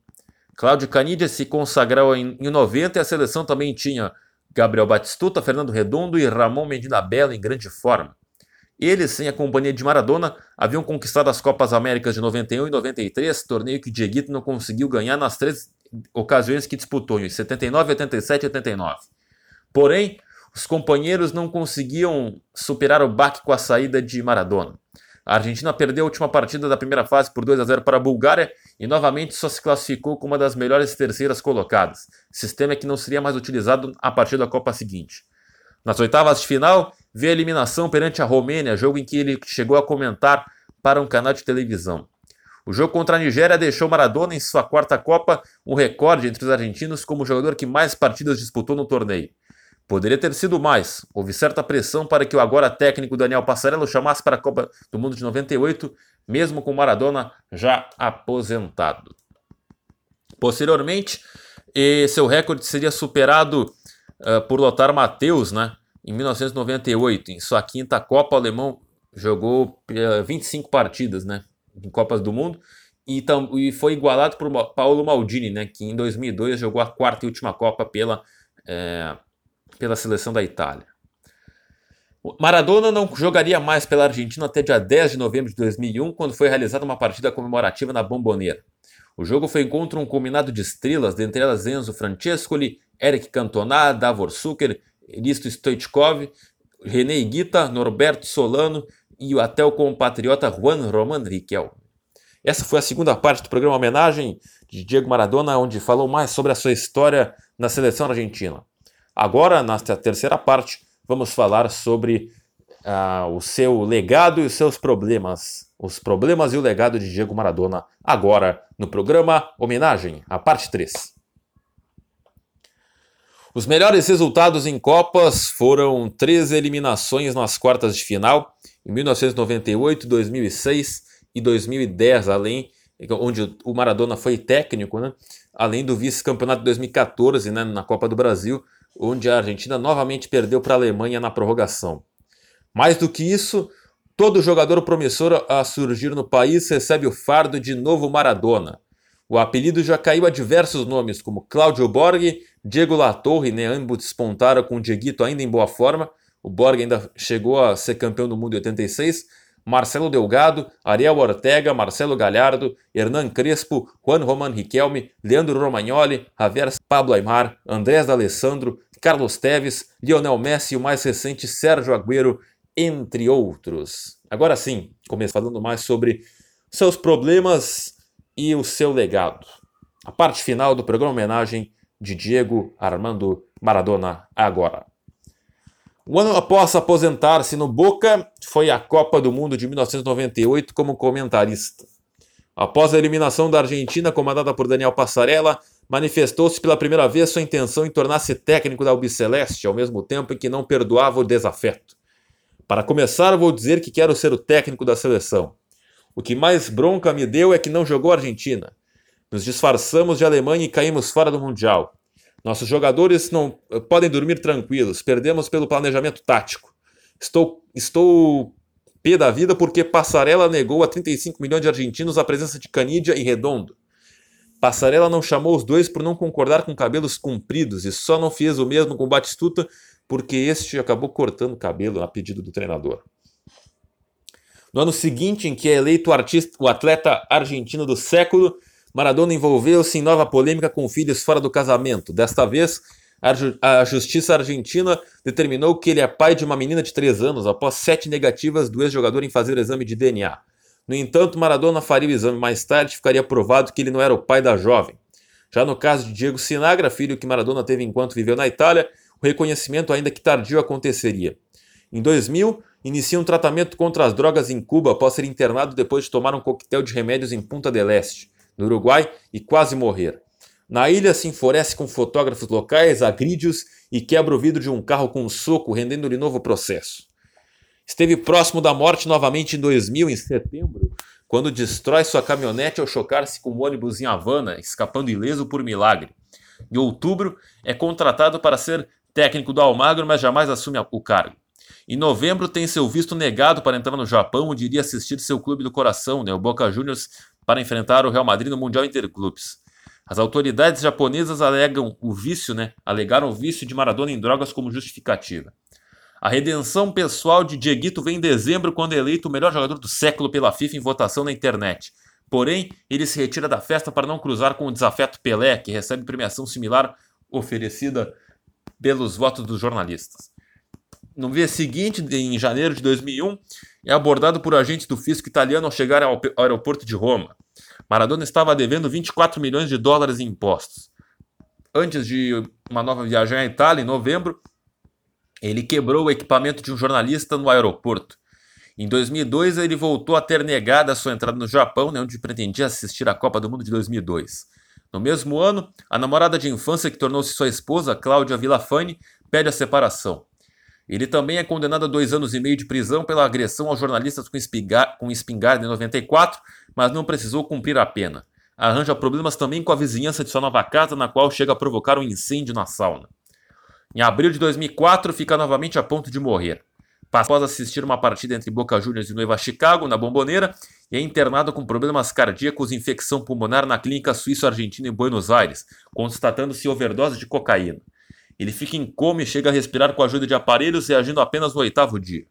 Speaker 1: Cláudio Canidia se consagrou em, 90 e a seleção também tinha Gabriel Batistuta, Fernando Redondo e Ramon Medina Bela em grande forma. Eles, sem a companhia de Maradona, haviam conquistado as Copas Américas de 91 e 93, torneio que Dieguito não conseguiu ganhar nas três ocasiões que disputou, em 79, 87 e 89. Porém, os companheiros não conseguiam superar o baque com a saída de Maradona. A Argentina perdeu a última partida da primeira fase por 2 a 0 para a Bulgária e novamente só se classificou como uma das melhores terceiras colocadas, sistema que não seria mais utilizado a partir da Copa seguinte. Nas oitavas de final, veio a eliminação perante a Romênia, jogo em que ele chegou a comentar para um canal de televisão. O jogo contra a Nigéria deixou Maradona em sua quarta Copa um recorde entre os argentinos como o jogador que mais partidas disputou no torneio. Poderia ter sido mais. Houve certa pressão para que o agora técnico Daniel Passarello chamasse para a Copa do Mundo de 98, mesmo com Maradona já aposentado. Posteriormente, seu recorde seria superado uh, por Lothar Matheus, né? Em 1998, em sua quinta Copa, o alemão jogou uh, 25 partidas, né? Em Copas do Mundo e, e foi igualado por Paulo Maldini, né? Que em 2002 jogou a quarta e última Copa pela uh, pela seleção da Itália. Maradona não jogaria mais pela Argentina até dia 10 de novembro de 2001, quando foi realizada uma partida comemorativa na Bomboneira. O jogo foi contra um combinado de estrelas, dentre elas Enzo Francescoli, Eric Cantona, Davor Zucker, Risto Stoichkov, René Iguita, Norberto Solano e até o compatriota Juan Roman Riquel. Essa foi a segunda parte do programa Homenagem de Diego Maradona, onde falou mais sobre a sua história na seleção argentina. Agora, na terceira parte, vamos falar sobre uh, o seu legado e os seus problemas. Os problemas e o legado de Diego Maradona, agora no programa Homenagem, a parte 3. Os melhores resultados em Copas foram três eliminações nas quartas de final, em 1998, 2006 e 2010, além onde o Maradona foi técnico, né? Além do vice-campeonato de 2014 né? na Copa do Brasil, onde a Argentina novamente perdeu para a Alemanha na prorrogação. Mais do que isso, todo jogador promissor a surgir no país recebe o fardo de novo Maradona. O apelido já caiu a diversos nomes, como Cláudio Borghi, Diego Latorre, né? ambos despontaram com o Dieguito ainda em boa forma. O Borghi ainda chegou a ser campeão do mundo em 86, Marcelo Delgado, Ariel Ortega, Marcelo Galhardo, Hernan Crespo, Juan Roman Riquelme, Leandro Romagnoli, Javier Pablo Aymar, Andrés D'Alessandro, Carlos Teves, Lionel Messi e o mais recente Sérgio Agüero, entre outros. Agora sim, começo falando mais sobre seus problemas e o seu legado. A parte final do programa homenagem de Diego Armando Maradona agora. Um ano após aposentar-se no Boca, foi a Copa do Mundo de 1998 como comentarista. Após a eliminação da Argentina, comandada por Daniel Passarella, manifestou-se pela primeira vez sua intenção em tornar-se técnico da Albiceleste, ao mesmo tempo em que não perdoava o desafeto. Para começar, vou dizer que quero ser o técnico da seleção. O que mais bronca me deu é que não jogou a Argentina. Nos disfarçamos de Alemanha e caímos fora do Mundial. Nossos jogadores não eh, podem dormir tranquilos, perdemos pelo planejamento tático. Estou, estou pé da vida porque Passarela negou a 35 milhões de argentinos a presença de Canidia e Redondo. Passarela não chamou os dois por não concordar com cabelos compridos e só não fez o mesmo com Batistuta porque este acabou cortando o cabelo a pedido do treinador. No ano seguinte, em que é eleito o, artista, o atleta argentino do século, Maradona envolveu-se em nova polêmica com filhos fora do casamento. Desta vez, a, ju a justiça argentina determinou que ele é pai de uma menina de 3 anos após sete negativas do ex-jogador em fazer o exame de DNA. No entanto, Maradona faria o exame mais tarde e ficaria provado que ele não era o pai da jovem. Já no caso de Diego Sinagra, filho que Maradona teve enquanto viveu na Itália, o reconhecimento, ainda que tardio, aconteceria. Em 2000, inicia um tratamento contra as drogas em Cuba após ser internado depois de tomar um coquetel de remédios em Punta del Este no Uruguai, e quase morrer. Na ilha se enfurece com fotógrafos locais, agride-os e quebra o vidro de um carro com um soco, rendendo-lhe novo processo. Esteve próximo da morte novamente em 2000, em setembro, quando destrói sua caminhonete ao chocar-se com um ônibus em Havana, escapando ileso por milagre. Em outubro, é contratado para ser técnico do Almagro, mas jamais assume o cargo. Em novembro, tem seu visto negado para entrar no Japão, onde iria assistir seu clube do coração, né, o Boca Juniors, para enfrentar o Real Madrid no Mundial Interclubes. As autoridades japonesas alegam o vício, né? Alegaram o vício de Maradona em drogas como justificativa. A redenção pessoal de Dieguito vem em dezembro, quando é eleito o melhor jogador do século pela FIFA em votação na internet. Porém, ele se retira da festa para não cruzar com o desafeto Pelé, que recebe premiação similar oferecida pelos votos dos jornalistas. No dia seguinte, em janeiro de 2001, é abordado por agentes do fisco italiano ao chegar ao aeroporto de Roma. Maradona estava devendo 24 milhões de dólares em impostos. Antes de uma nova viagem à Itália, em novembro, ele quebrou o equipamento de um jornalista no aeroporto. Em 2002, ele voltou a ter negado a sua entrada no Japão, né, onde pretendia assistir à Copa do Mundo de 2002. No mesmo ano, a namorada de infância que tornou-se sua esposa, Cláudia Villafani, pede a separação. Ele também é condenado a dois anos e meio de prisão pela agressão aos jornalistas com, espingar, com espingarda em 94, mas não precisou cumprir a pena. Arranja problemas também com a vizinhança de sua nova casa, na qual chega a provocar um incêndio na sauna. Em abril de 2004, fica novamente a ponto de morrer. Após assistir uma partida entre Boca Juniors e Nueva Chicago, na Bomboneira, e é internado com problemas cardíacos e infecção pulmonar na clínica suíço-argentina em Buenos Aires, constatando-se overdose de cocaína. Ele fica em coma e chega a respirar com a ajuda de aparelhos, reagindo apenas no oitavo dia.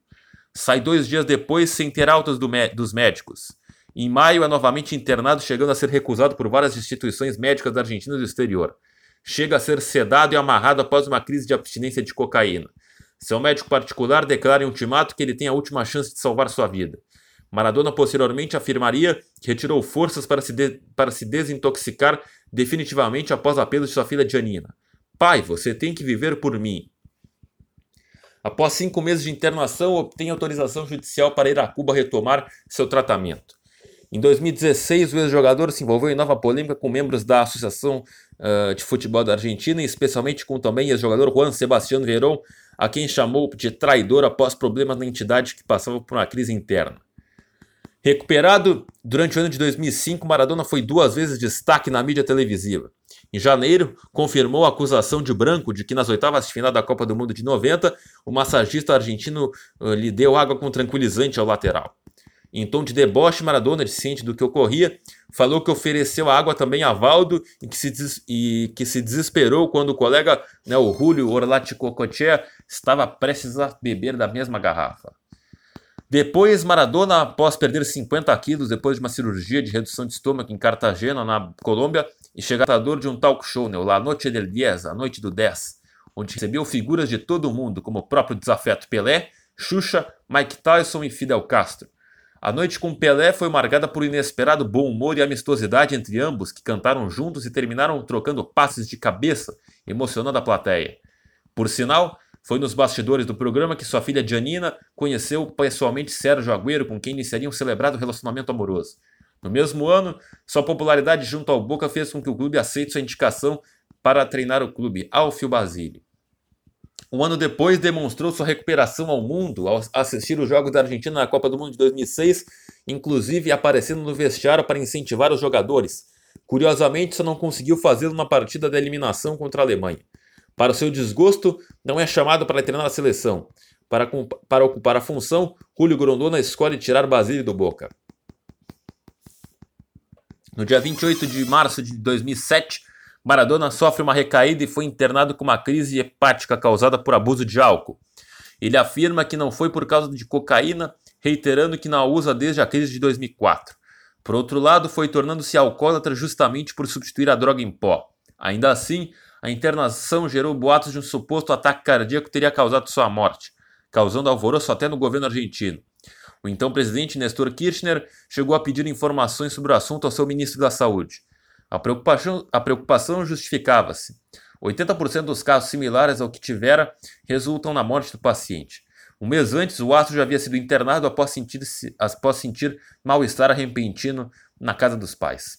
Speaker 1: Sai dois dias depois sem ter altas do dos médicos. Em maio é novamente internado, chegando a ser recusado por várias instituições médicas da Argentina e do exterior. Chega a ser sedado e amarrado após uma crise de abstinência de cocaína. Seu médico particular declara em ultimato que ele tem a última chance de salvar sua vida. Maradona posteriormente afirmaria que retirou forças para se, para se desintoxicar definitivamente após apelo de sua filha Giannina. Pai, você tem que viver por mim. Após cinco meses de internação, obtém autorização judicial para ir a Cuba retomar seu tratamento. Em 2016, o ex-jogador se envolveu em nova polêmica com membros da Associação uh, de Futebol da Argentina, especialmente com também ex-jogador Juan Sebastián Verón, a quem chamou de traidor após problemas na entidade que passava por uma crise interna. Recuperado durante o ano de 2005, Maradona foi duas vezes destaque na mídia televisiva. Em janeiro, confirmou a acusação de Branco de que nas oitavas de final da Copa do Mundo de 90, o massagista argentino uh, lhe deu água com tranquilizante ao lateral. Em tom de deboche, Maradona, ciente do que ocorria, falou que ofereceu a água também a Valdo e que se, des... e que se desesperou quando o colega, né, o Julio Orlaticocochea, estava prestes a beber da mesma garrafa. Depois, Maradona, após perder 50 quilos depois de uma cirurgia de redução de estômago em Cartagena, na Colômbia, e chegar de um talk show, né, La Noche del Diez, a Noite do 10, onde recebeu figuras de todo o mundo, como o próprio desafeto Pelé, Xuxa, Mike Tyson e Fidel Castro. A noite com Pelé foi marcada por inesperado bom humor e amistosidade entre ambos, que cantaram juntos e terminaram trocando passes de cabeça, emocionando a plateia. Por sinal, foi nos bastidores do programa que sua filha Janina conheceu pessoalmente Sérgio Agüero, com quem iniciariam um celebrado relacionamento amoroso. No mesmo ano, sua popularidade junto ao Boca fez com que o clube aceite sua indicação para treinar o clube, Alfio Basile. Um ano depois, demonstrou sua recuperação ao mundo ao assistir os Jogos da Argentina na Copa do Mundo de 2006, inclusive aparecendo no vestiário para incentivar os jogadores. Curiosamente, só não conseguiu fazê-lo na partida da eliminação contra a Alemanha. Para seu desgosto, não é chamado para treinar a seleção. Para, para ocupar a função, Julio Grondona escolhe tirar Basile do Boca. No dia 28 de março de 2007, Maradona sofre uma recaída e foi internado com uma crise hepática causada por abuso de álcool. Ele afirma que não foi por causa de cocaína, reiterando que não usa desde a crise de 2004. Por outro lado, foi tornando-se alcoólatra justamente por substituir a droga em pó. Ainda assim, a internação gerou boatos de um suposto ataque cardíaco teria causado sua morte, causando alvoroço até no governo argentino. O então presidente Nestor Kirchner chegou a pedir informações sobre o assunto ao seu ministro da Saúde. A preocupação, preocupação justificava-se. 80% dos casos similares ao que tivera resultam na morte do paciente. Um mês antes, o astro já havia sido internado após sentir, após sentir mal-estar repentino na casa dos pais.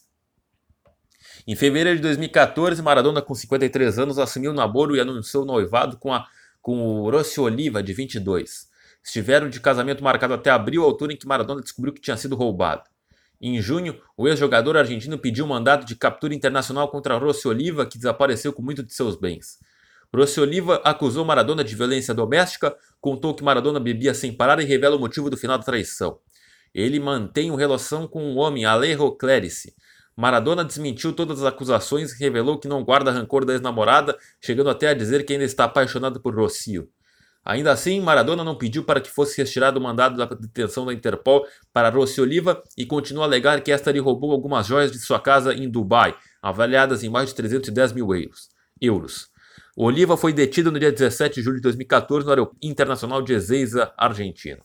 Speaker 1: Em fevereiro de 2014, Maradona, com 53 anos, assumiu o namoro e anunciou o noivado com, a, com o Rossi Oliva, de 22. Estiveram de casamento marcado até abril, altura em que Maradona descobriu que tinha sido roubado. Em junho, o ex-jogador argentino pediu um mandato de captura internacional contra Rossi Oliva, que desapareceu com muito de seus bens. Rossi Oliva acusou Maradona de violência doméstica, contou que Maradona bebia sem parar e revela o motivo do final da traição. Ele mantém uma relação com um homem, Alejo Clerici, Maradona desmentiu todas as acusações e revelou que não guarda rancor da ex-namorada, chegando até a dizer que ainda está apaixonado por Rocio. Ainda assim, Maradona não pediu para que fosse retirado o mandado da detenção da Interpol para Rossi Oliva e continua a alegar que esta lhe roubou algumas joias de sua casa em Dubai, avaliadas em mais de 310 mil euros. Oliva foi detido no dia 17 de julho de 2014 no aeroporto internacional de Ezeiza, Argentina.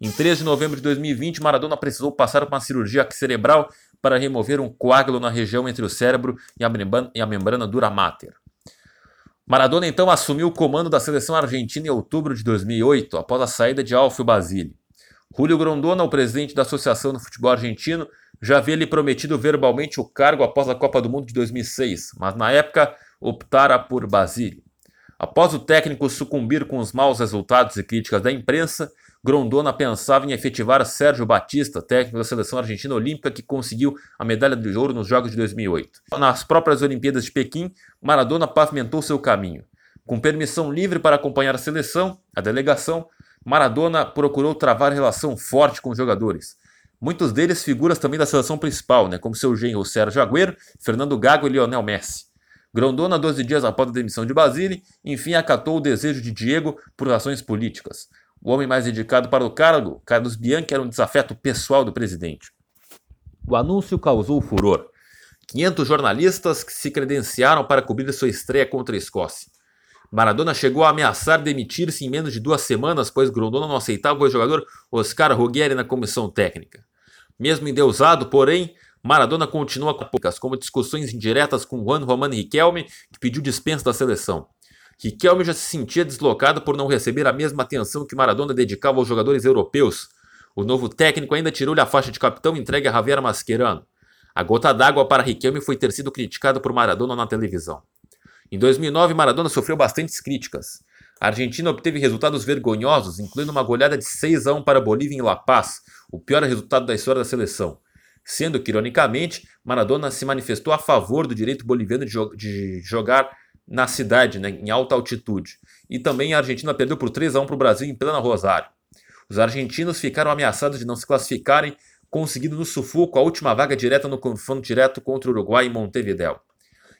Speaker 1: Em 3 de novembro de 2020, Maradona precisou passar por uma cirurgia cerebral para remover um coágulo na região entre o cérebro e a membrana, dura mater. Maradona então assumiu o comando da seleção argentina em outubro de 2008, após a saída de Alfio Basile. Julio Grondona, o presidente da Associação do Futebol Argentino, já havia lhe prometido verbalmente o cargo após a Copa do Mundo de 2006, mas na época optara por Basile. Após o técnico sucumbir com os maus resultados e críticas da imprensa, Grondona pensava em efetivar Sérgio Batista, técnico da seleção argentina olímpica que conseguiu a medalha de ouro nos Jogos de 2008. Nas próprias Olimpíadas de Pequim, Maradona pavimentou seu caminho. Com permissão livre para acompanhar a seleção, a delegação, Maradona procurou travar relação forte com os jogadores. Muitos deles figuras também da seleção principal, né, como seu genro Sérgio Agüero, Fernando Gago e Lionel Messi. Grondona, 12 dias após a demissão de Basile, enfim acatou o desejo de Diego por razões políticas. O homem mais indicado para o cargo, Carlos Bianchi, era um desafeto pessoal do presidente. O anúncio causou furor. 500 jornalistas que se credenciaram para cobrir sua estreia contra a Escócia. Maradona chegou a ameaçar demitir-se em menos de duas semanas, pois Grondona não aceitava o jogador Oscar Ruggeri na comissão técnica. Mesmo endeusado, porém, Maradona continua com poucas, como discussões indiretas com Juan Román Riquelme, que pediu dispensa da seleção. Riquelme já se sentia deslocado por não receber a mesma atenção que Maradona dedicava aos jogadores europeus. O novo técnico ainda tirou-lhe a faixa de capitão entregue a Javier Mascherano. A gota d'água para Riquelme foi ter sido criticado por Maradona na televisão. Em 2009, Maradona sofreu bastantes críticas. A Argentina obteve resultados vergonhosos, incluindo uma goleada de 6 a 1 para a Bolívia em La Paz, o pior resultado da história da seleção. Sendo que, ironicamente, Maradona se manifestou a favor do direito boliviano de, jo de jogar na cidade, né, em alta altitude. E também a Argentina perdeu por 3 a 1 para o Brasil em plena Rosário. Os argentinos ficaram ameaçados de não se classificarem, conseguindo no sufoco a última vaga direta no confronto direto contra o Uruguai em Montevideo.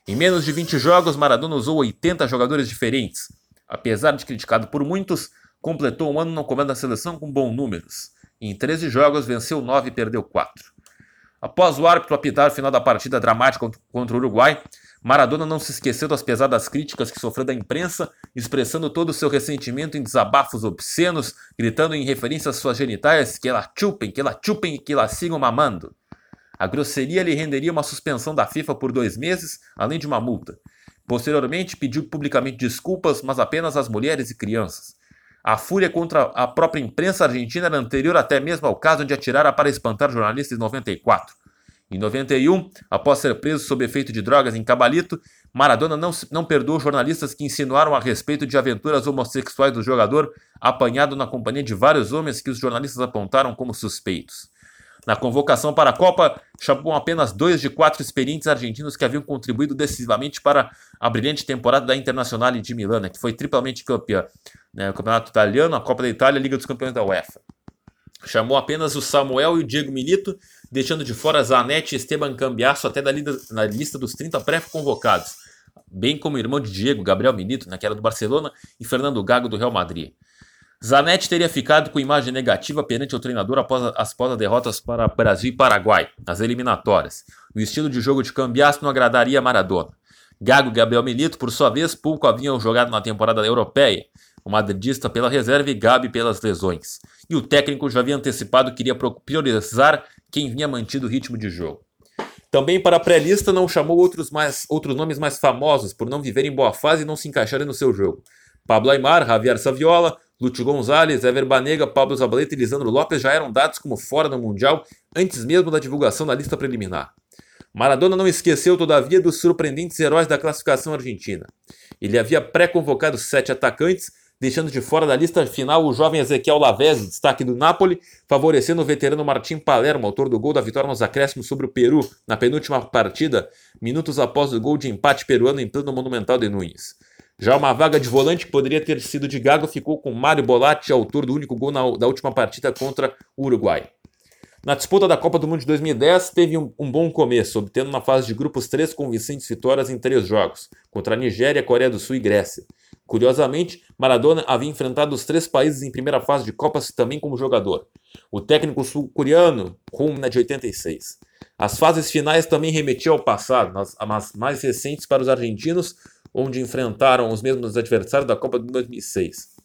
Speaker 1: Em menos de 20 jogos, Maradona usou 80 jogadores diferentes. Apesar de criticado por muitos, completou um ano no comando da seleção com bons números. Em 13 jogos, venceu 9 e perdeu 4. Após o árbitro apitar o final da partida dramática contra o Uruguai, Maradona não se esqueceu das pesadas críticas que sofreu da imprensa, expressando todo o seu ressentimento em desabafos obscenos, gritando em referência às suas genitais que ela chupem, que ela chupem e que ela sigam mamando. A grosseria lhe renderia uma suspensão da FIFA por dois meses, além de uma multa. Posteriormente, pediu publicamente desculpas, mas apenas às mulheres e crianças. A fúria contra a própria imprensa argentina era anterior até mesmo ao caso de atirara para espantar jornalistas em 94. Em 91, após ser preso sob efeito de drogas em Cabalito, Maradona não, não perdoou jornalistas que insinuaram a respeito de aventuras homossexuais do jogador, apanhado na companhia de vários homens que os jornalistas apontaram como suspeitos. Na convocação para a Copa, chamou apenas dois de quatro experientes argentinos que haviam contribuído decisivamente para a brilhante temporada da Internacional de Milano, que foi triplamente campeã. Né, o Campeonato Italiano, a Copa da Itália e a Liga dos Campeões da UEFA. Chamou apenas o Samuel e o Diego Milito, deixando de fora Zanetti e Esteban Cambiasso até na lista dos 30 pré-convocados, bem como o irmão de Diego, Gabriel Milito, né, que era do Barcelona, e Fernando Gago do Real Madrid. Zanetti teria ficado com imagem negativa perante o treinador após as pós derrotas para Brasil e Paraguai, nas eliminatórias. O estilo de jogo de Cambiasso não agradaria a Maradona. Gago e Gabriel Milito, por sua vez, pouco haviam jogado na temporada europeia, o madridista pela reserva e Gabi pelas lesões. E o técnico já havia antecipado que iria priorizar quem vinha mantido o ritmo de jogo. Também para a pré-lista não chamou outros, mais, outros nomes mais famosos por não viverem boa fase e não se encaixarem no seu jogo. Pablo Aymar, Javier Saviola, Lúcio Gonzalez, Ever Banega, Pablo Zabaleta e Lisandro Lopes já eram dados como fora do Mundial antes mesmo da divulgação da lista preliminar. Maradona não esqueceu, todavia, dos surpreendentes heróis da classificação argentina. Ele havia pré-convocado sete atacantes, deixando de fora da lista final o jovem Ezequiel Lavezzi, destaque do Napoli, favorecendo o veterano Martim Palermo, autor do gol da vitória nos acréscimos sobre o Peru na penúltima partida, minutos após o gol de empate peruano em plano monumental de Nunes. Já uma vaga de volante que poderia ter sido de Gago ficou com Mário Bolatti, autor do único gol na, da última partida contra o Uruguai. Na disputa da Copa do Mundo de 2010, teve um, um, bom começo, obtendo na fase de grupos três convincentes vitórias em três jogos, contra a Nigéria, Coreia do Sul e Grécia. Curiosamente, Maradona havia enfrentado os três países em primeira fase de Copas também como jogador. O técnico sul-coreano, Rumna de 86. As fases finais também remetiam ao passado, as mais recentes para os argentinos onde enfrentaram os mesmos adversários da Copa de 2006.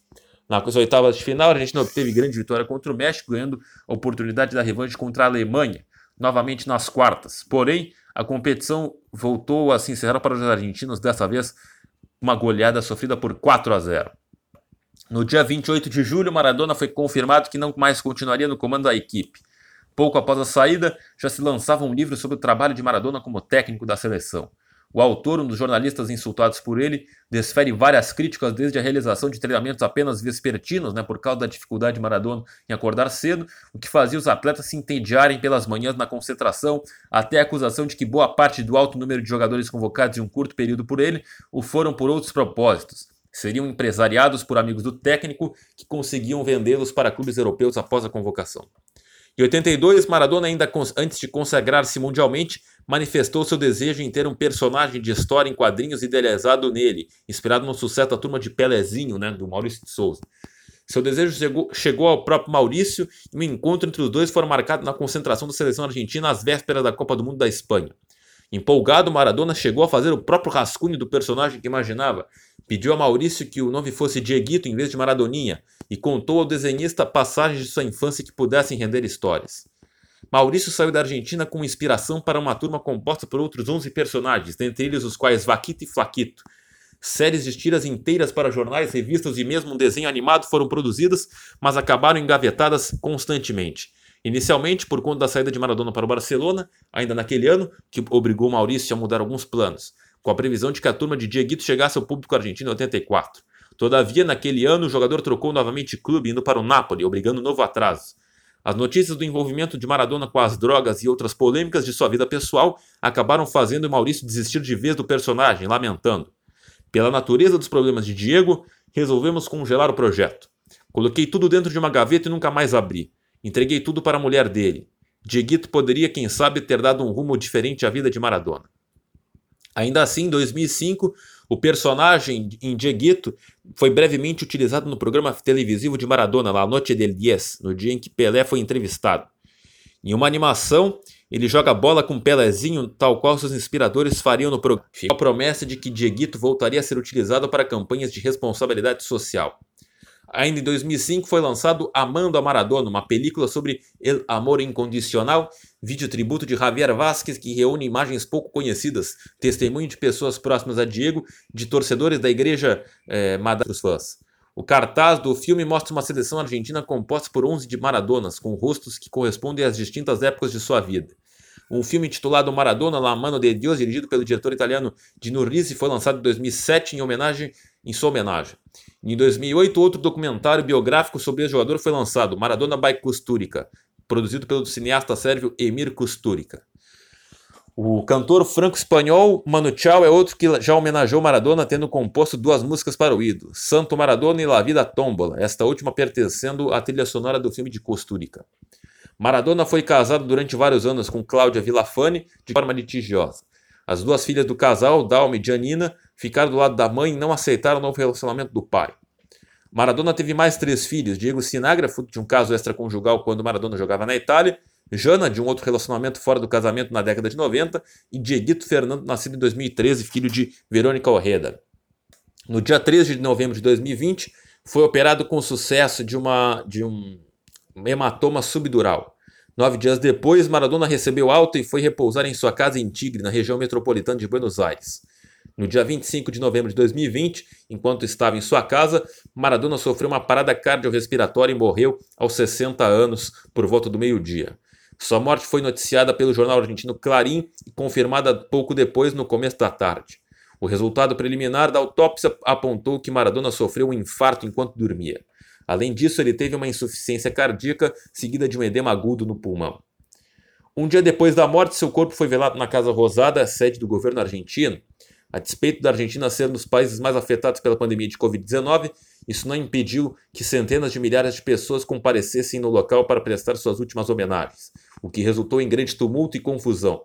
Speaker 1: Nas oitavas de final, a Argentina obteve grande vitória contra o México, ganhando a oportunidade da revanche contra a Alemanha, novamente nas quartas. Porém, a competição voltou a se encerrar para os argentinos, dessa vez uma goleada sofrida por 4 a 0. No dia 28 de julho, Maradona foi confirmado que não mais continuaria no comando da equipe. Pouco após a saída, já se lançava um livro sobre o trabalho de Maradona como técnico da seleção. O autor, um dos jornalistas insultados por ele, desfere várias críticas desde a realização de treinamentos apenas vespertinos, né, por causa da dificuldade de Maradona em acordar cedo, o que fazia os atletas se entediarem pelas manhãs na concentração, até a acusação de que boa parte do alto número de jogadores convocados em um curto período por ele o foram por outros propósitos. Seriam empresariados por amigos do técnico que conseguiam vendê-los para clubes europeus após a convocação. Em 82, Maradona, ainda antes de consagrar-se mundialmente, manifestou seu desejo em ter um personagem de história em quadrinhos idealizado nele, inspirado no sucesso da turma de Pelezinho, né, do Maurício de Souza. Seu desejo chegou, chegou ao próprio Maurício e um encontro entre os dois foi marcado na concentração da seleção argentina às vésperas da Copa do Mundo da Espanha. Empolgado, Maradona chegou a fazer o próprio rascunho do personagem que imaginava. Pediu a Maurício que o nome fosse Dieguito em vez de Maradoninha e contou ao desenhista passagens de sua infância que pudessem render histórias. Maurício saiu da Argentina com inspiração para uma turma composta por outros 11 personagens, dentre eles os quais Vaquito e Flaquito. Séries de tiras inteiras para jornais, revistas e mesmo um desenho animado foram produzidas, mas acabaram engavetadas constantemente. Inicialmente, por conta da saída de Maradona para o Barcelona, ainda naquele ano, que obrigou Maurício a mudar alguns planos, com a previsão de que a turma de Dieguito chegasse ao público argentino em 84. Todavia, naquele ano, o jogador trocou novamente clube, indo para o Napoli, obrigando um novo atraso. As notícias do envolvimento de Maradona com as drogas e outras polêmicas de sua vida pessoal acabaram fazendo Maurício desistir de vez do personagem, lamentando. Pela natureza dos problemas de Diego, resolvemos congelar o projeto. Coloquei tudo dentro de uma gaveta e nunca mais abri. Entreguei tudo para a mulher dele. Dieguito poderia, quem sabe, ter dado um rumo diferente à vida de Maradona. Ainda assim, em 2005, o personagem em Dieguito foi brevemente utilizado no programa televisivo de Maradona, La Noche del Diez, no dia em que Pelé foi entrevistado. Em uma animação, ele joga bola com Pelézinho, tal qual seus inspiradores fariam no programa. A promessa de que Dieguito voltaria a ser utilizado para campanhas de responsabilidade social. Ainda em 2005 foi lançado Amando a Maradona, uma película sobre El Amor Incondicional, vídeo tributo de Javier Vázquez que reúne imagens pouco conhecidas, testemunho de pessoas próximas a Diego, de torcedores da igreja é, Madre dos fãs. O cartaz do filme mostra uma seleção argentina composta por 11 de Maradonas, com rostos que correspondem às distintas épocas de sua vida. Um filme intitulado Maradona, La Mano de Deus, dirigido pelo diretor italiano Dino Risi, foi lançado em 2007 em homenagem em sua homenagem. Em 2008, outro documentário biográfico sobre esse jogador foi lançado, Maradona by Kusturica, produzido pelo cineasta sérvio Emir Kusturica. O cantor franco-espanhol Manu Chao é outro que já homenageou Maradona, tendo composto duas músicas para o ídolo, Santo Maradona e La Vida Tombola, esta última pertencendo à trilha sonora do filme de Kusturica. Maradona foi casado durante vários anos com Cláudia Villafane de forma litigiosa. As duas filhas do casal, Dalma e Janina, ficaram do lado da mãe e não aceitaram o novo relacionamento do pai. Maradona teve mais três filhos: Diego Sinagra, fruto de um caso extraconjugal quando Maradona jogava na Itália, Jana, de um outro relacionamento fora do casamento na década de 90, e Dieguito Fernando, nascido em 2013, filho de Verônica Orreda. No dia 13 de novembro de 2020, foi operado com sucesso de, uma, de um hematoma subdural. Nove dias depois, Maradona recebeu alta e foi repousar em sua casa em Tigre, na região metropolitana de Buenos Aires. No dia 25 de novembro de 2020, enquanto estava em sua casa, Maradona sofreu uma parada cardiorrespiratória e morreu aos 60 anos por volta do meio-dia. Sua morte foi noticiada pelo jornal argentino Clarim e confirmada pouco depois, no começo da tarde. O resultado preliminar da autópsia apontou que Maradona sofreu um infarto enquanto dormia. Além disso, ele teve uma insuficiência cardíaca seguida de um edema agudo no pulmão. Um dia depois da morte, seu corpo foi velado na Casa Rosada, sede do governo argentino. A despeito da Argentina ser um dos países mais afetados pela pandemia de Covid-19, isso não impediu que centenas de milhares de pessoas comparecessem no local para prestar suas últimas homenagens, o que resultou em grande tumulto e confusão.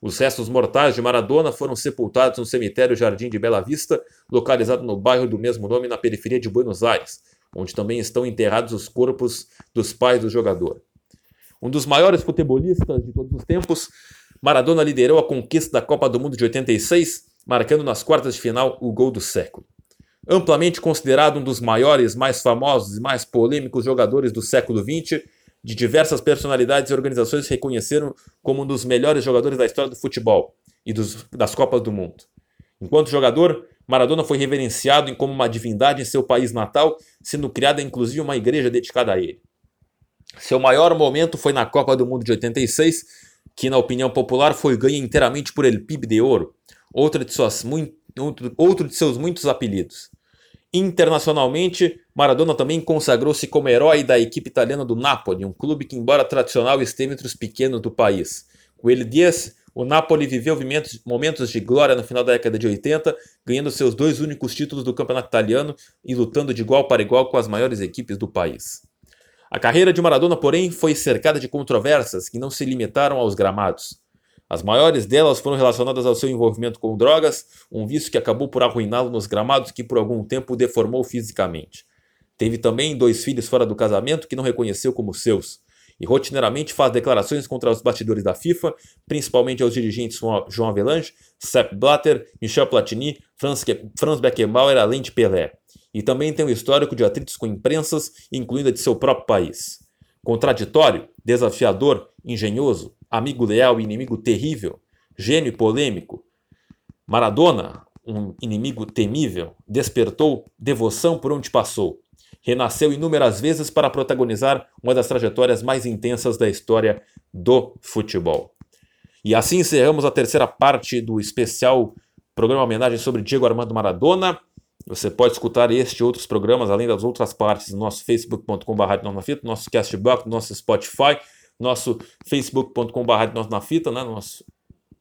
Speaker 1: Os restos mortais de Maradona foram sepultados no cemitério Jardim de Bela Vista, localizado no bairro do mesmo nome na periferia de Buenos Aires, onde também estão enterrados os corpos dos pais do jogador. Um dos maiores futebolistas de todos os tempos, Maradona liderou a conquista da Copa do Mundo de 86, marcando nas quartas de final o gol do século. Amplamente considerado um dos maiores, mais famosos e mais polêmicos jogadores do século XX, de diversas personalidades e organizações reconheceram como um dos melhores jogadores da história do futebol e dos, das Copas do Mundo. Enquanto jogador, Maradona foi reverenciado como uma divindade em seu país natal, sendo criada inclusive uma igreja dedicada a ele. Seu maior momento foi na Copa do Mundo de 86, que na opinião popular foi ganha inteiramente por El Pib de Ouro, outro de, suas, outro, de seus muitos apelidos. Internacionalmente, Maradona também consagrou-se como herói da equipe italiana do Napoli, um clube que, embora tradicional, esteve entre os pequenos do país. Com ele Dias o Napoli viveu momentos de glória no final da década de 80, ganhando seus dois únicos títulos do campeonato italiano e lutando de igual para igual com as maiores equipes do país. A carreira de Maradona, porém, foi cercada de controvérsias que não se limitaram aos gramados. As maiores delas foram relacionadas ao seu envolvimento com drogas, um vício que acabou por arruiná-lo nos gramados que por algum tempo o deformou fisicamente. Teve também dois filhos fora do casamento que não reconheceu como seus, e rotineiramente faz declarações contra os bastidores da FIFA, principalmente aos dirigentes João Avelange, Sepp Blatter, Michel Platini, Franz, Franz Beckenbauer, além de Pelé. E também tem um histórico de atritos com imprensas, incluindo a de seu próprio país. Contraditório, desafiador, engenhoso, amigo leal e inimigo terrível, gênio e polêmico. Maradona, um inimigo temível, despertou devoção por onde passou. Renasceu inúmeras vezes para protagonizar uma das trajetórias mais intensas da história do futebol. E assim encerramos a terceira parte do especial programa homenagem sobre Diego Armando Maradona. Você pode escutar este e outros programas, além das outras partes, no nosso facebook.com.br, nosso Castbox, nosso Spotify, nosso facebook.com.br na Fita, né? nosso,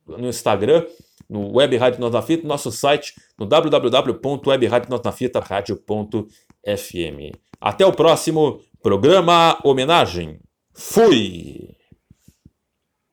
Speaker 1: no Instagram, no Web Rádio Nós na Fita, nosso site no www.webradionosnafita.radio.fm. Até o próximo programa Homenagem. Fui!